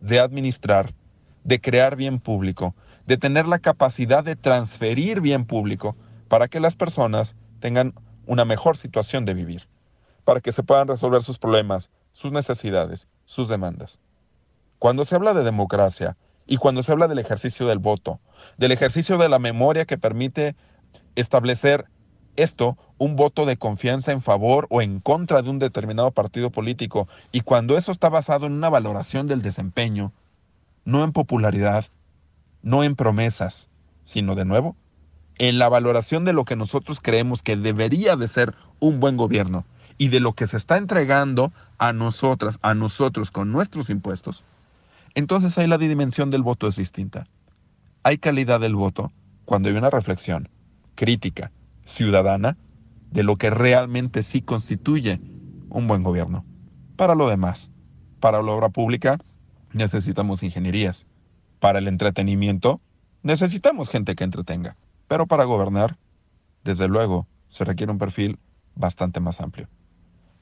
de administrar, de crear bien público, de tener la capacidad de transferir bien público para que las personas tengan una mejor situación de vivir, para que se puedan resolver sus problemas, sus necesidades, sus demandas. Cuando se habla de democracia y cuando se habla del ejercicio del voto, del ejercicio de la memoria que permite establecer esto, un voto de confianza en favor o en contra de un determinado partido político, y cuando eso está basado en una valoración del desempeño, no en popularidad, no en promesas, sino de nuevo, en la valoración de lo que nosotros creemos que debería de ser un buen gobierno y de lo que se está entregando a nosotras, a nosotros con nuestros impuestos, entonces ahí la dimensión del voto es distinta. Hay calidad del voto cuando hay una reflexión crítica, ciudadana, de lo que realmente sí constituye un buen gobierno. Para lo demás, para la obra pública necesitamos ingenierías. Para el entretenimiento necesitamos gente que entretenga. Pero para gobernar, desde luego, se requiere un perfil bastante más amplio.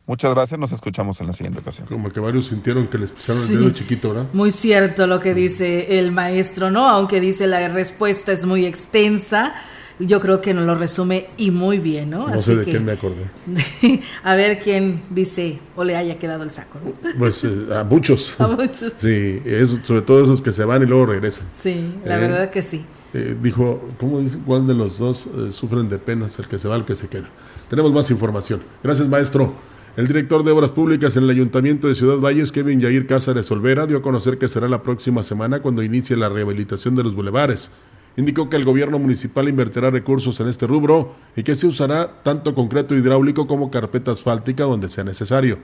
Muchas gracias, nos escuchamos en la siguiente ocasión. Como que varios sintieron que les pisaron Sí. el dedo chiquito, ¿verdad? Muy cierto lo que dice el maestro, ¿no? Aunque dice la respuesta es muy extensa, yo creo que nos lo resume y muy bien, ¿no? No Así sé de que, quién me acordé. a ver quién dice o le haya quedado el saco, ¿no? Pues eh, a muchos. A muchos. Sí, eso, sobre todo esos que se van y luego regresan. Sí, la Eh, verdad que sí. Eh, dijo, ¿cómo dice? ¿Cuál de los dos eh, sufren de penas? El que se va, el que se queda. Tenemos más información. Gracias, maestro. El director de Obras Públicas en el Ayuntamiento de Ciudad Valles, Kevin Yair Cázares Olvera, dio a conocer que será la próxima semana cuando inicie la rehabilitación de los bulevares. Indicó que el gobierno municipal invertirá recursos en este rubro y que se usará tanto concreto hidráulico como carpeta asfáltica donde sea necesario.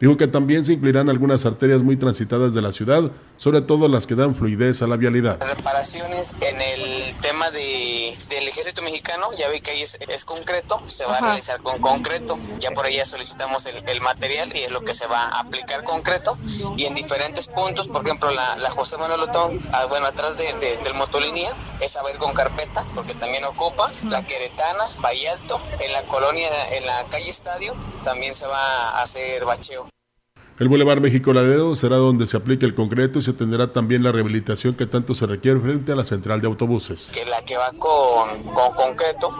Dijo que también se incluirán algunas arterias muy transitadas de la ciudad, sobre todo las que dan fluidez a la vialidad. reparaciones en el tema de, del ejército mexicano, ya ve que ahí es, es concreto, se va a realizar con concreto, ya por ahí ya solicitamos el, el material y es lo que se va a aplicar concreto. Y en diferentes puntos, por ejemplo la, la José Manuel Otón, ah, bueno atrás de, de- del motolínea, es a ver con carpeta, porque también ocupa, la Queretana, Valle Alto, en la colonia, en la calle Estadio, también se va a hacer bacheo. El Boulevard México Laredo será donde se aplique el concreto y se atenderá también la rehabilitación que tanto se requiere frente a la central de autobuses. que la que va con, con concreto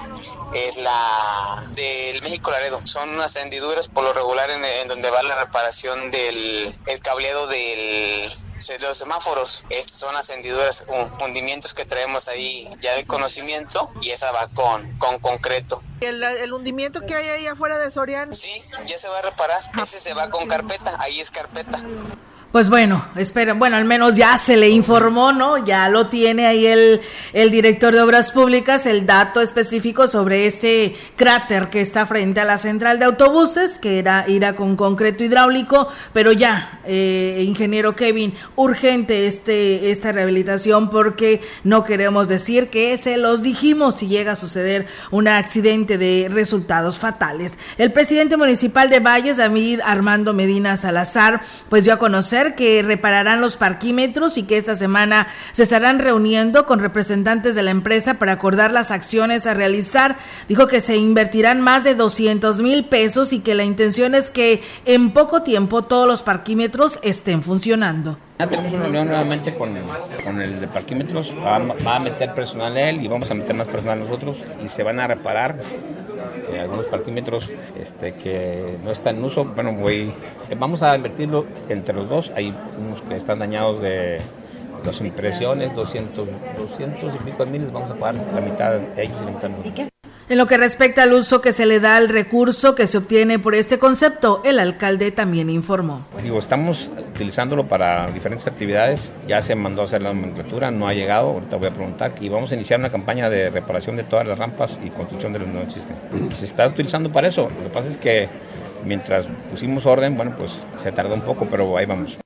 es la del México Laredo. Son unas hendiduras por lo regular en, en donde va la reparación del el cableado del de los semáforos. Son las hendiduras, hun- hundimientos que traemos ahí ya de conocimiento y esa va con, con concreto. El, el hundimiento que hay ahí afuera de Soriano. Sí, ya se va a reparar. Ese se va con carpeta, ahí es carpeta. Pues bueno, espera, bueno, al menos ya se le informó, ¿no? Ya lo tiene ahí el, el director de Obras Públicas, el dato específico sobre este cráter que está frente a la central de autobuses, que era irá con concreto hidráulico, pero ya, eh, ingeniero Kevin, urgente este, esta rehabilitación porque no queremos decir que se los dijimos si llega a suceder un accidente de resultados fatales. El presidente municipal de Valles, David Armando Medina Salazar, pues dio a conocer que repararán los parquímetros y que esta semana se estarán reuniendo con representantes de la empresa para acordar las acciones a realizar. Dijo que se invertirán más de 200 mil pesos y que la intención es que en poco tiempo todos los parquímetros estén funcionando. Ya tenemos una reunión nuevamente con el, con el de parquímetros, va, va a meter personal él y vamos a meter más personal nosotros y se van a reparar este, algunos parquímetros este, que no están en uso. Bueno, voy, vamos a invertirlo entre los dos, hay unos que están dañados de dos impresiones, 200, 200 y pico de miles, vamos a pagar la mitad de ellos y la mitad nosotros. En lo que respecta al uso que se le da al recurso que se obtiene por este concepto, el alcalde también informó. Digo, estamos utilizándolo para diferentes actividades. Ya se mandó a hacer la nomenclatura, no ha llegado. Ahorita voy a preguntar. Y vamos a iniciar una campaña de reparación de todas las rampas y construcción de los que no existen. Se está utilizando para eso. Lo que pasa es que mientras pusimos orden, bueno, pues se tardó un poco, pero ahí vamos.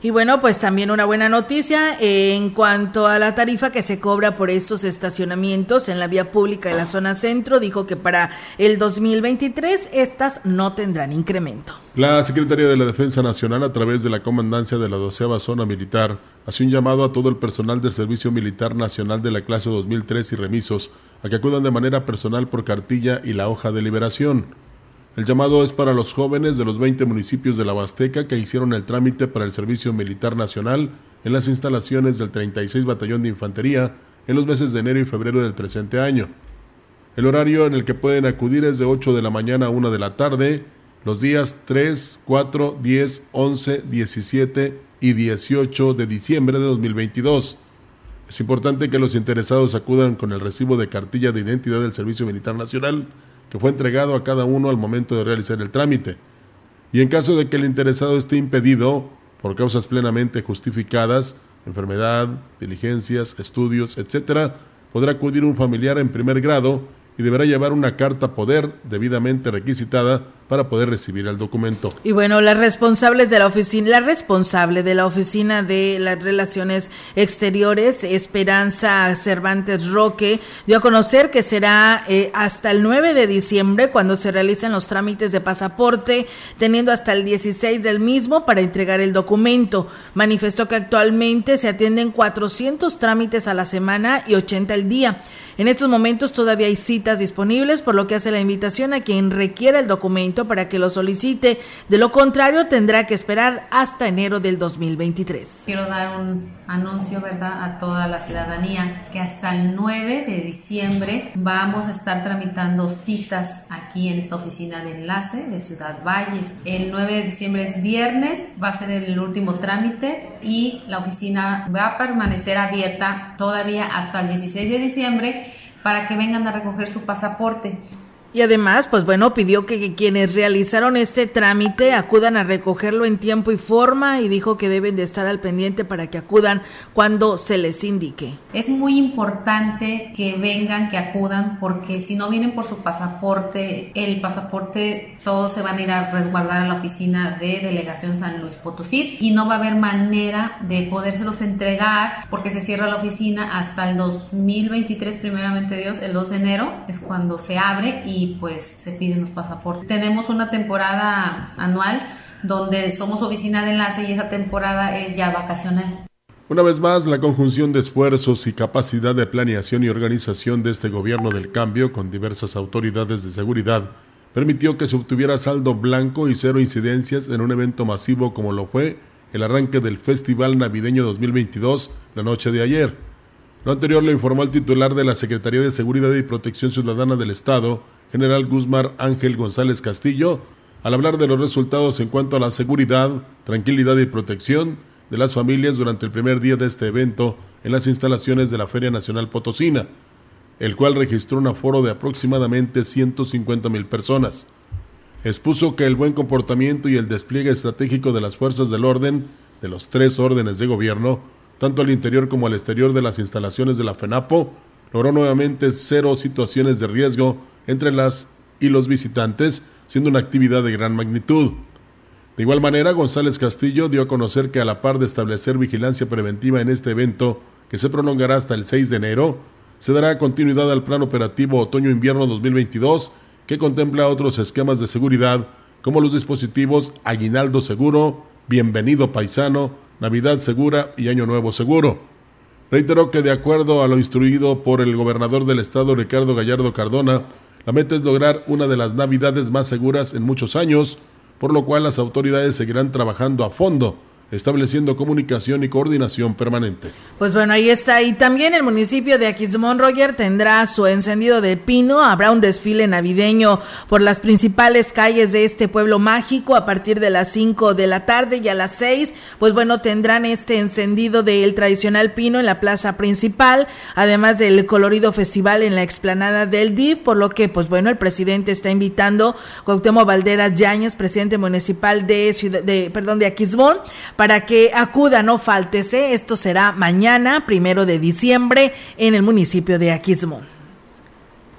Y bueno, pues también una buena noticia eh, en cuanto a la tarifa que se cobra por estos estacionamientos en la vía pública de la zona centro, dijo que para el 2023 estas no tendrán incremento. La Secretaría de la Defensa Nacional, a través de la Comandancia de la 12 Zona Militar, hace un llamado a todo el personal del Servicio Militar Nacional de la clase 2003 y remisos a que acudan de manera personal por cartilla y la hoja de liberación. El llamado es para los jóvenes de los 20 municipios de la Huasteca que hicieron el trámite para el Servicio Militar Nacional en las instalaciones del 36 Batallón de Infantería en los meses de enero y febrero del presente año. El horario en el que pueden acudir es de 8 de la mañana a 1 de la tarde, los días 3, 4, 10, 11, 17 y 18 de diciembre de 2022. Es importante que los interesados acudan con el recibo de cartilla de identidad del Servicio Militar Nacional que fue entregado a cada uno al momento de realizar el trámite. Y en caso de que el interesado esté impedido por causas plenamente justificadas, enfermedad, diligencias, estudios, etc., podrá acudir un familiar en primer grado y deberá llevar una carta poder debidamente requisitada para poder recibir el documento. Y bueno, las responsables de la oficina, la responsable de la oficina de las relaciones exteriores, Esperanza Cervantes Roque, dio a conocer que será eh, hasta el 9 de diciembre cuando se realicen los trámites de pasaporte, teniendo hasta el 16 del mismo para entregar el documento. Manifestó que actualmente se atienden 400 trámites a la semana y 80 al día. En estos momentos todavía hay citas disponibles, por lo que hace la invitación a quien requiera el documento para que lo solicite. De lo contrario, tendrá que esperar hasta enero del 2023. Quiero dar un anuncio, ¿verdad?, a toda la ciudadanía que hasta el 9 de diciembre vamos a estar tramitando citas aquí en esta oficina de enlace de Ciudad Valles. El 9 de diciembre es viernes, va a ser el último trámite y la oficina va a permanecer abierta todavía hasta el 16 de diciembre para que vengan a recoger su pasaporte. Y además, pues bueno, pidió que, quienes realizaron este trámite acudan a recogerlo en tiempo y forma y dijo que deben de estar al pendiente para que acudan cuando se les indique. Es muy importante que vengan, que acudan, porque si no vienen por su pasaporte, el pasaporte todos se van a ir a resguardar a la oficina de Delegación San Luis Potosí y no va a haber manera de podérselos entregar porque se cierra la oficina hasta el 2023, primeramente Dios, el 2 de enero es cuando se abre y y pues se piden los pasaportes. Tenemos una temporada anual donde somos oficina de enlace y esa temporada es ya vacacional. Una vez más, la conjunción de esfuerzos y capacidad de planeación y organización de este gobierno del cambio con diversas autoridades de seguridad permitió que se obtuviera saldo blanco y cero incidencias en un evento masivo como lo fue el arranque del Festival Navideño 2022 la noche de ayer. Lo anterior lo informó el titular de la Secretaría de Seguridad y Protección Ciudadana del Estado, general Guzmán Ángel González Castillo, al hablar de los resultados en cuanto a la seguridad, tranquilidad y protección de las familias durante el primer día de este evento en las instalaciones de la Feria Nacional Potosina, el cual registró un aforo de aproximadamente 150 mil personas. Expuso que el buen comportamiento y el despliegue estratégico de las fuerzas del orden, de los tres órdenes de gobierno, tanto al interior como al exterior de las instalaciones de la FENAPO, logró nuevamente cero situaciones de riesgo entre las y los visitantes, siendo una actividad de gran magnitud. De igual manera, González Castillo dio a conocer que a la par de establecer vigilancia preventiva en este evento, que se prolongará hasta el 6 de enero, se dará continuidad al plan operativo otoño-invierno 2022, que contempla otros esquemas de seguridad, como los dispositivos Aguinaldo Seguro, Bienvenido Paisano, Navidad Segura y Año Nuevo Seguro. Reiteró que de acuerdo a lo instruido por el gobernador del estado Ricardo Gallardo Cardona, la meta es lograr una de las navidades más seguras en muchos años, por lo cual las autoridades seguirán trabajando a fondo estableciendo comunicación y coordinación permanente. Pues bueno, ahí está. Y también el municipio de Aquismón, Roger, tendrá su encendido de pino. Habrá un desfile navideño por las principales calles de este pueblo mágico a partir de las 5 de la tarde y a las 6. Pues bueno, tendrán este encendido del tradicional pino en la plaza principal, además del colorido festival en la explanada del DIF, por lo que, pues bueno, el presidente está invitando Cuauhtémoc Valderas Yañez, presidente municipal de, ciudad, de, perdón, de Aquismón, para que acuda, no fáltese. Esto será mañana, primero de diciembre, en el municipio de Aquismón.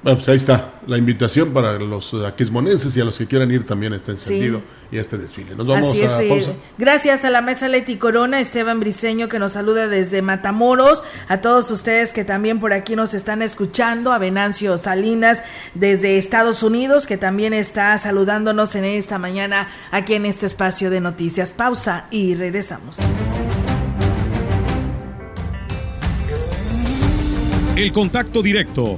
Bueno, pues ahí está la invitación para los aquismonenses y a los que quieran ir también a este encendido sí. y a este desfile. Nos vamos Así es, a pausa. Gracias a la mesa Leti Corona, Esteban Briseño que nos saluda desde Matamoros, a todos ustedes que también por aquí nos están escuchando, a Venancio Salinas desde Estados Unidos que también está saludándonos en esta mañana aquí en este espacio de noticias. Pausa y regresamos. El contacto directo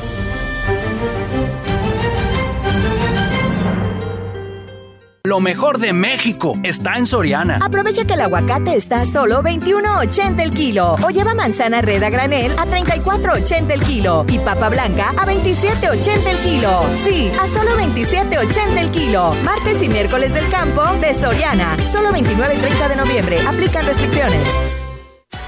Lo mejor de México está en Soriana. Aprovecha que el aguacate está a solo 21.80 el kilo o lleva manzana red a granel a 34.80 el kilo y papa blanca a 27.80 el kilo. Sí, a solo 27.80 el kilo. Martes y miércoles del campo de Soriana. Solo 29 y 30 de noviembre. Aplican restricciones.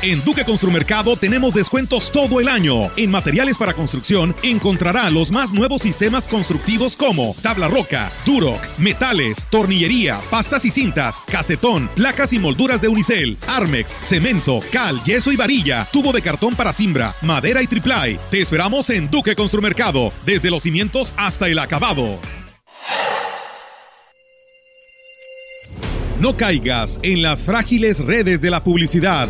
En Duque Construmercado tenemos descuentos todo el año. En materiales para construcción encontrará los más nuevos sistemas constructivos como tabla roca, Duroc, metales, tornillería, pastas y cintas, casetón, placas y molduras de unicel, Armex, cemento, cal, yeso y varilla, tubo de cartón para cimbra, madera y triplay. Te esperamos en Duque Construmercado, desde los cimientos hasta el acabado. No caigas en las frágiles redes de la publicidad.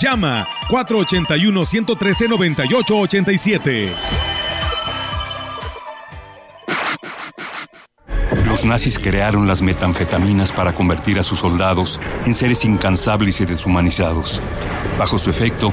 Llama 481-113-9887. Los nazis crearon las metanfetaminas para convertir a sus soldados en seres incansables y deshumanizados. Bajo su efecto,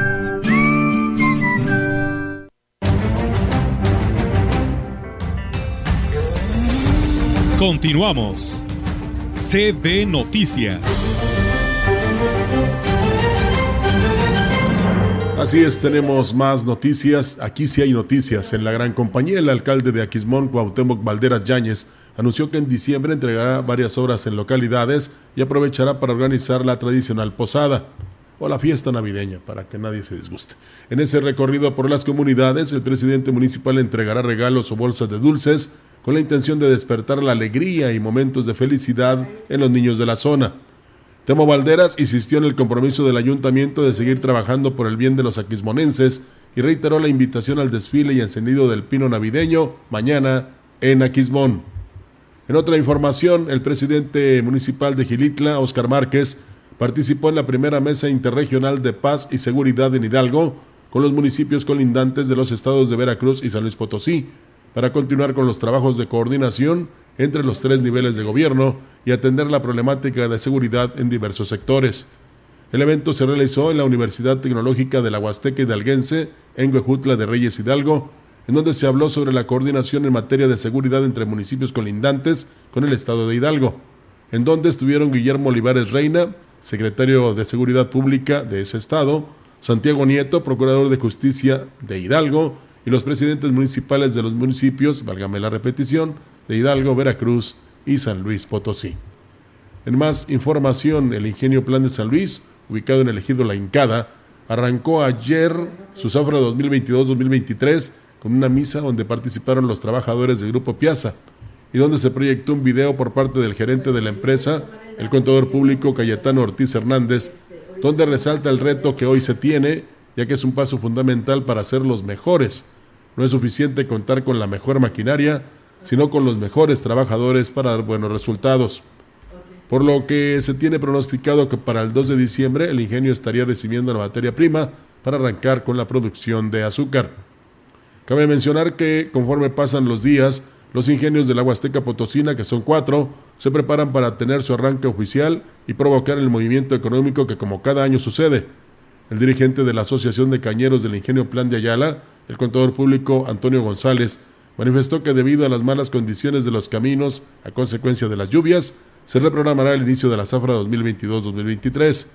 Continuamos. CB Noticias. Así es, tenemos más noticias. Aquí sí hay noticias. En la gran compañía, el alcalde de Aquismón, Cuauhtémoc Valderas Yáñez, anunció que en diciembre entregará varias obras en localidades y aprovechará para organizar la tradicional posada o la fiesta navideña, para que nadie se disguste. En ese recorrido por las comunidades, el presidente municipal entregará regalos o bolsas de dulces con la intención de despertar la alegría y momentos de felicidad en los niños de la zona. Temo Valderas insistió en el compromiso del ayuntamiento de seguir trabajando por el bien de los aquismonenses y reiteró la invitación al desfile y encendido del pino navideño mañana en Aquismón. En otra información, el presidente municipal de Gilitla, Oscar Márquez, participó en la primera mesa interregional de paz y seguridad en Hidalgo con los municipios colindantes de los estados de Veracruz y San Luis Potosí, para continuar con los trabajos de coordinación entre los tres niveles de gobierno y atender la problemática de seguridad en diversos sectores. El evento se realizó en la Universidad Tecnológica de la Huasteca Hidalguense, en Huejutla de Reyes Hidalgo, en donde se habló sobre la coordinación en materia de seguridad entre municipios colindantes con el estado de Hidalgo, en donde estuvieron Guillermo Olivares Reina, secretario de Seguridad Pública de ese estado, Santiago Nieto, procurador de Justicia de Hidalgo, y los presidentes municipales de los municipios, válgame la repetición, de Hidalgo, Veracruz y San Luis Potosí. En más información, el ingenio Plan de San Luis, ubicado en el ejido La Incada, arrancó ayer su zafra 2022-2023 con una misa donde participaron los trabajadores del Grupo Piazza y donde se proyectó un video por parte del gerente de la empresa, el contador público Cayetano Ortiz Hernández, donde resalta el reto que hoy se tiene ya que es un paso fundamental para ser los mejores. No es suficiente contar con la mejor maquinaria, sino con los mejores trabajadores para dar buenos resultados. Por lo que se tiene pronosticado que para el 2 de diciembre el ingenio estaría recibiendo la materia prima para arrancar con la producción de azúcar. Cabe mencionar que conforme pasan los días, los ingenios del agua azteca potosina, que son cuatro, se preparan para tener su arranque oficial y provocar el movimiento económico que como cada año sucede. El dirigente de la Asociación de Cañeros del Ingenio Plan de Ayala, el contador público Antonio González, manifestó que debido a las malas condiciones de los caminos a consecuencia de las lluvias, se reprogramará el inicio de la zafra 2022-2023.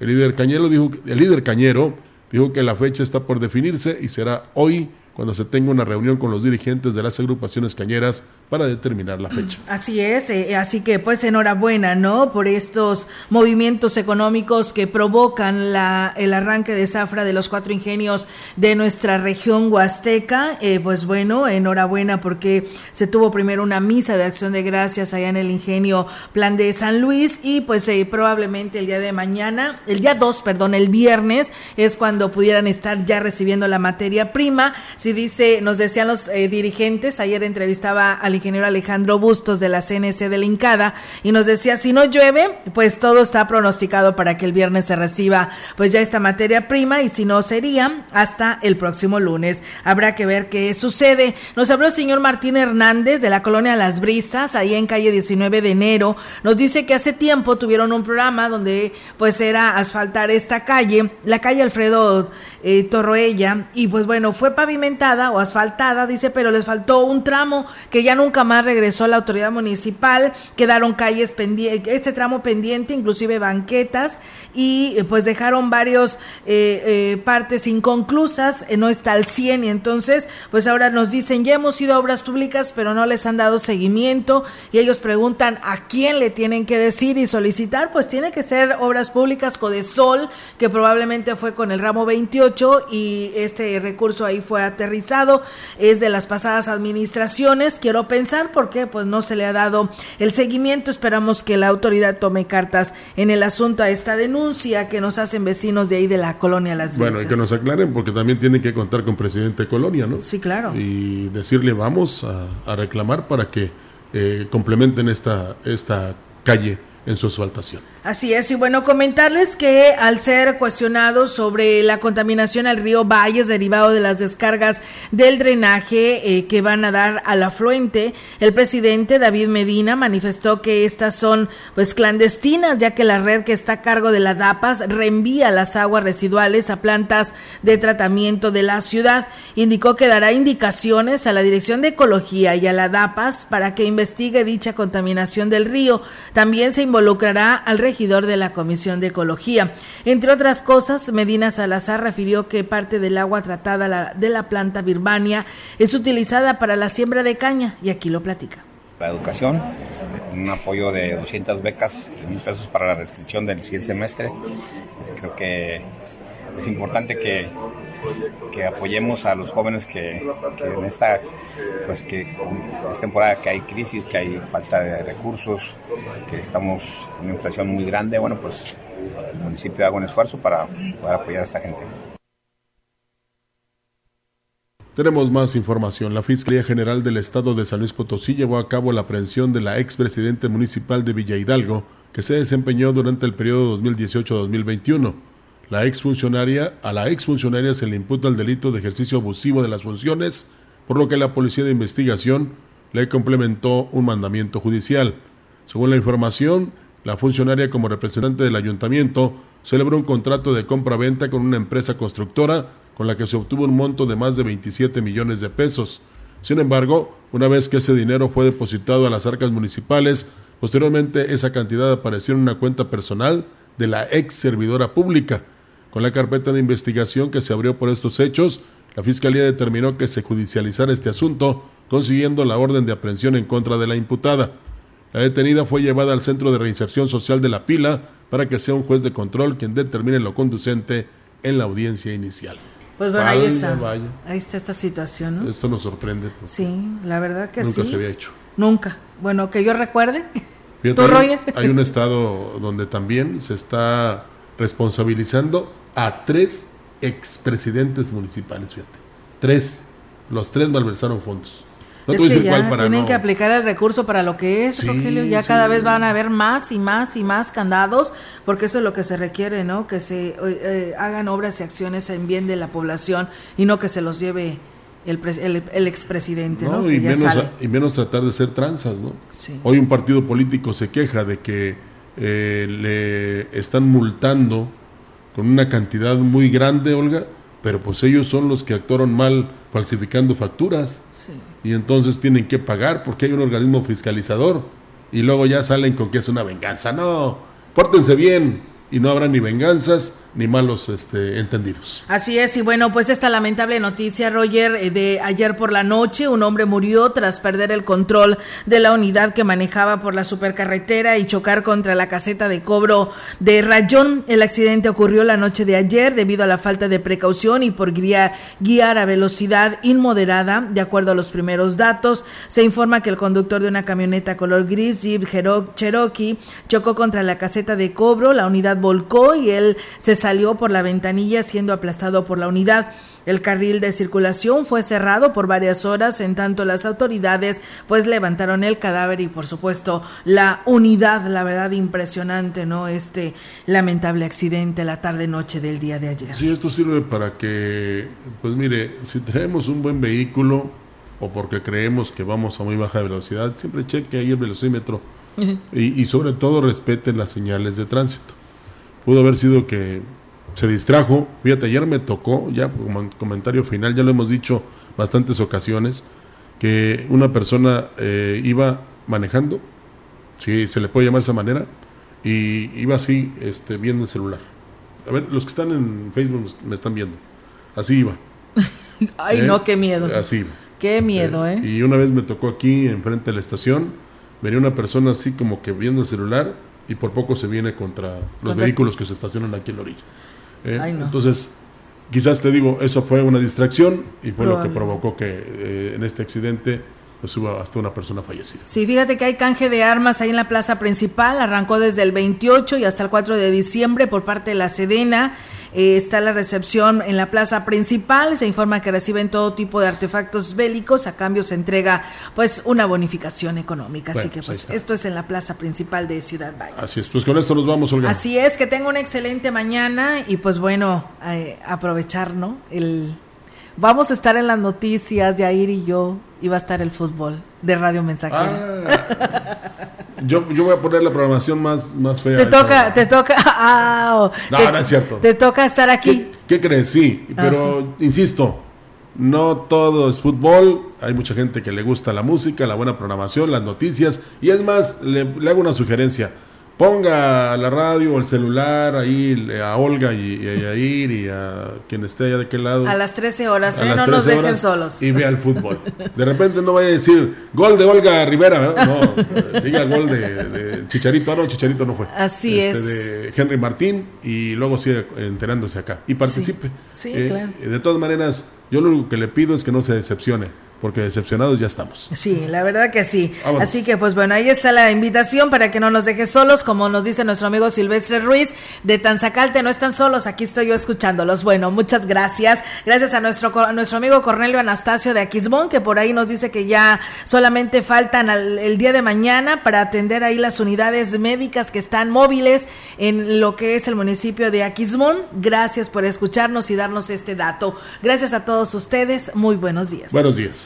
El el líder cañero dijo que la fecha está por definirse y será hoy cuando se tenga una reunión con los dirigentes de las agrupaciones cañeras para determinar la fecha. Así es, eh, así que pues enhorabuena, ¿no? Por estos movimientos económicos que provocan la, el arranque de zafra de los cuatro ingenios de nuestra región huasteca. Eh, pues bueno, enhorabuena porque se tuvo primero una misa de acción de gracias allá en el ingenio Plan de San Luis y pues eh, probablemente el día de mañana, el día 2, perdón, el viernes es cuando pudieran estar ya recibiendo la materia prima. Si dice, nos decían los dirigentes, ayer entrevistaba al ingeniero Alejandro Bustos de la CNC de la Incada y nos decía, si no llueve, pues todo está pronosticado para que el viernes se reciba pues ya esta materia prima y si no sería hasta el próximo lunes. Habrá que ver qué sucede. Nos habló el señor Martín Hernández de la colonia Las Brisas, ahí en calle 19 de enero. Nos dice que hace tiempo tuvieron un programa donde pues era asfaltar esta calle, la calle Alfredo eh, Torroella, y pues bueno, fue pavimentada o asfaltada, dice, pero les faltó un tramo que ya nunca más regresó la autoridad municipal, quedaron calles pendientes, este tramo pendiente, inclusive banquetas, y eh, pues dejaron varios eh, partes inconclusas, no está al 100, y entonces pues ahora nos dicen, ya hemos ido a obras públicas, pero no les han dado seguimiento, y ellos preguntan a quién le tienen que decir y solicitar, pues tiene que ser obras públicas Codesol, que probablemente fue con el ramo 28, y este recurso ahí fue aterrizado, es de las pasadas administraciones, quiero pensar, porque pues no se le ha dado el seguimiento, esperamos que la autoridad tome cartas en el asunto a esta denuncia que nos hacen vecinos de ahí de la colonia Las Brisas. Bueno, y que nos aclaren porque también tienen que contar con presidente de colonia, ¿no? Sí, claro. Y decirle vamos a, a reclamar para que eh, complementen esta, esta calle en su asfaltación. Así es, y bueno, comentarles que al ser cuestionados sobre la contaminación al río Valles derivado de las descargas del drenaje eh, que van a dar al afluente, el presidente David Medina manifestó que estas son pues clandestinas, ya que la red que está a cargo de la DAPAS reenvía las aguas residuales a plantas de tratamiento de la ciudad. Indicó que dará indicaciones a la Dirección de Ecología y a la DAPAS para que investigue dicha contaminación del río. También se involucrará al regidor de la Comisión de Ecología. Entre otras cosas, Medina Salazar refirió que parte del agua tratada de la planta Birmania es utilizada para la siembra de caña y aquí lo platica. La educación, un apoyo de 200 becas mil pesos para la restricción del siguiente semestre. Creo que es importante que, que apoyemos a los jóvenes que, en esta pues que es temporada que hay crisis, que hay falta de recursos, que estamos en una inflación muy grande, bueno pues el municipio haga un esfuerzo para poder apoyar a esta gente. Tenemos más información. La Fiscalía General del Estado de San Luis Potosí llevó a cabo la aprehensión de la expresidente municipal de Villa Hidalgo, que se desempeñó durante el periodo 2018-2021. La exfuncionaria, a la exfuncionaria se le imputa el delito de ejercicio abusivo de las funciones, por lo que la Policía de Investigación le complementó un mandamiento judicial. Según la información, la funcionaria como representante del ayuntamiento celebró un contrato de compra-venta con una empresa constructora con la que se obtuvo un monto de más de 27 millones de pesos. Sin embargo, una vez que ese dinero fue depositado a las arcas municipales, posteriormente esa cantidad apareció en una cuenta personal de la ex servidora pública. Con la carpeta de investigación que se abrió por estos hechos, la Fiscalía determinó que se judicializara este asunto, consiguiendo la orden de aprehensión en contra de la imputada. La detenida fue llevada al Centro de Reinserción Social de La Pila para que sea un juez de control quien determine lo conducente en la audiencia inicial. Pues bueno, ahí Vaya, está. vaya. Ahí está esta situación, ¿no? Esto nos sorprende. Sí, la verdad que Nunca sí. se había hecho. Nunca. Bueno, que yo recuerde. Fíjate, ¿Tú, hay, Roger? hay un estado donde también se está responsabilizando a tres expresidentes municipales, fíjate. Tres. Los tres malversaron fondos. No es que ya para tienen no- que aplicar el recurso para lo que es, Sí, Rogelio. Ya sí. cada vez van a haber más y más y más candados, porque eso es lo que se requiere, ¿no? Que se eh, eh, hagan obras y acciones en bien de la población y no que se los lleve el, pres- el, el expresidente, ¿no? Menos, y menos tratar de ser tranzas, ¿no? Sí. Hoy un partido político se queja de que eh, le están multando con una cantidad muy grande, Olga, pero pues ellos son los que actuaron mal falsificando facturas Sí. y entonces tienen que pagar porque hay un organismo fiscalizador y luego ya salen con que es una venganza. No, pórtense bien y no habrá ni venganzas ni malos este, entendidos. Así es, y bueno, pues esta lamentable noticia, Roger, eh, de ayer por la noche, un hombre murió tras perder el control de la unidad que manejaba por la supercarretera y chocar contra la caseta de cobro de Rayón. El accidente ocurrió la noche de ayer debido a la falta de precaución y por guiar, a velocidad inmoderada. De acuerdo a los primeros datos, se informa que el conductor de una camioneta color gris Jeep Cherokee chocó contra la caseta de cobro, la unidad volcó y él se salió por la ventanilla siendo aplastado por la unidad. El carril de circulación fue cerrado por varias horas, en tanto las autoridades pues levantaron el cadáver y por supuesto la unidad, la verdad impresionante, ¿no? Este lamentable accidente la tarde noche del día de ayer. Sí, esto sirve para que, pues mire, si tenemos un buen vehículo o porque creemos que vamos a muy baja velocidad, siempre cheque ahí el velocímetro y, y sobre todo respeten las señales de tránsito. Pudo haber sido que se distrajo, fíjate, ayer me tocó, ya como comentario final, ya lo hemos dicho bastantes ocasiones, que una persona eh, iba manejando, si se le puede llamar de esa manera, y iba así, este, viendo el celular. A ver, los que están en Facebook me están viendo. Así iba. Ay, ¿eh? no, qué miedo. Así iba. Qué miedo, ¿eh? Y una vez me tocó aquí, enfrente de la estación, venía una persona así como que viendo el celular y por poco se viene contra los Contra- vehículos que se estacionan aquí en la orilla. ¿eh? Ay, no. Entonces, quizás te digo, eso fue una distracción y fue lo que provocó que eh, en este accidente pues hubo hasta una persona fallecida. Sí, fíjate que hay canje de armas ahí en la plaza principal, arrancó desde el 28 y hasta el 4 de diciembre por parte de la Sedena. Eh, está la recepción en la plaza principal, se informa que reciben todo tipo de artefactos bélicos, a cambio se entrega pues una bonificación económica. Así que pues pues esto es en la plaza principal de Ciudad Valle. Así es, pues con esto nos vamos, Olga. Así es, que tenga una excelente mañana y pues bueno, eh, aprovechar, ¿no? El... Vamos a estar en las noticias, Yair y yo, y va a estar el fútbol de Radio Mensajero. Yo, yo voy a poner la programación más, más fea. Te toca, te toca, ah, oh, No, te- no es cierto. Te toca estar aquí. ¿Qué crees? Sí, pero insisto, no todo es fútbol. Hay mucha gente que le gusta la música, la buena programación, las noticias. Y es más, le, le hago una sugerencia. Ponga la radio o el celular ahí le- a Olga y, y a Yair y a quien esté allá de aquel lado. A las 13 horas, a ¿eh? las no nos 13 dejen horas solos. Y vea el fútbol. De repente no vaya a decir gol de Olga Rivera, ¿verdad? no, eh, diga gol de, de Chicharito, ah, no, Chicharito no fue. Así Este, es. De Henry Martín y luego sigue enterándose acá y participe. Sí, Eh, claro. De todas maneras, yo lo único que le pido es que no se decepcione, porque decepcionados ya estamos. Sí, la verdad que sí. Vámonos. Así que pues bueno, ahí está la invitación para que no nos dejes solos, como nos dice nuestro amigo Silvestre Ruiz de Tanzacalte, no están solos, aquí estoy yo escuchándolos. Bueno, muchas gracias. Gracias a nuestro a nuestro amigo Cornelio Anastasio de Aquismón, que por ahí nos dice que ya solamente faltan al- el día de mañana para atender ahí las unidades médicas que están móviles en lo que es el municipio de Aquismón. Gracias por escucharnos y darnos este dato. Gracias a todos ustedes, muy buenos días. Buenos días.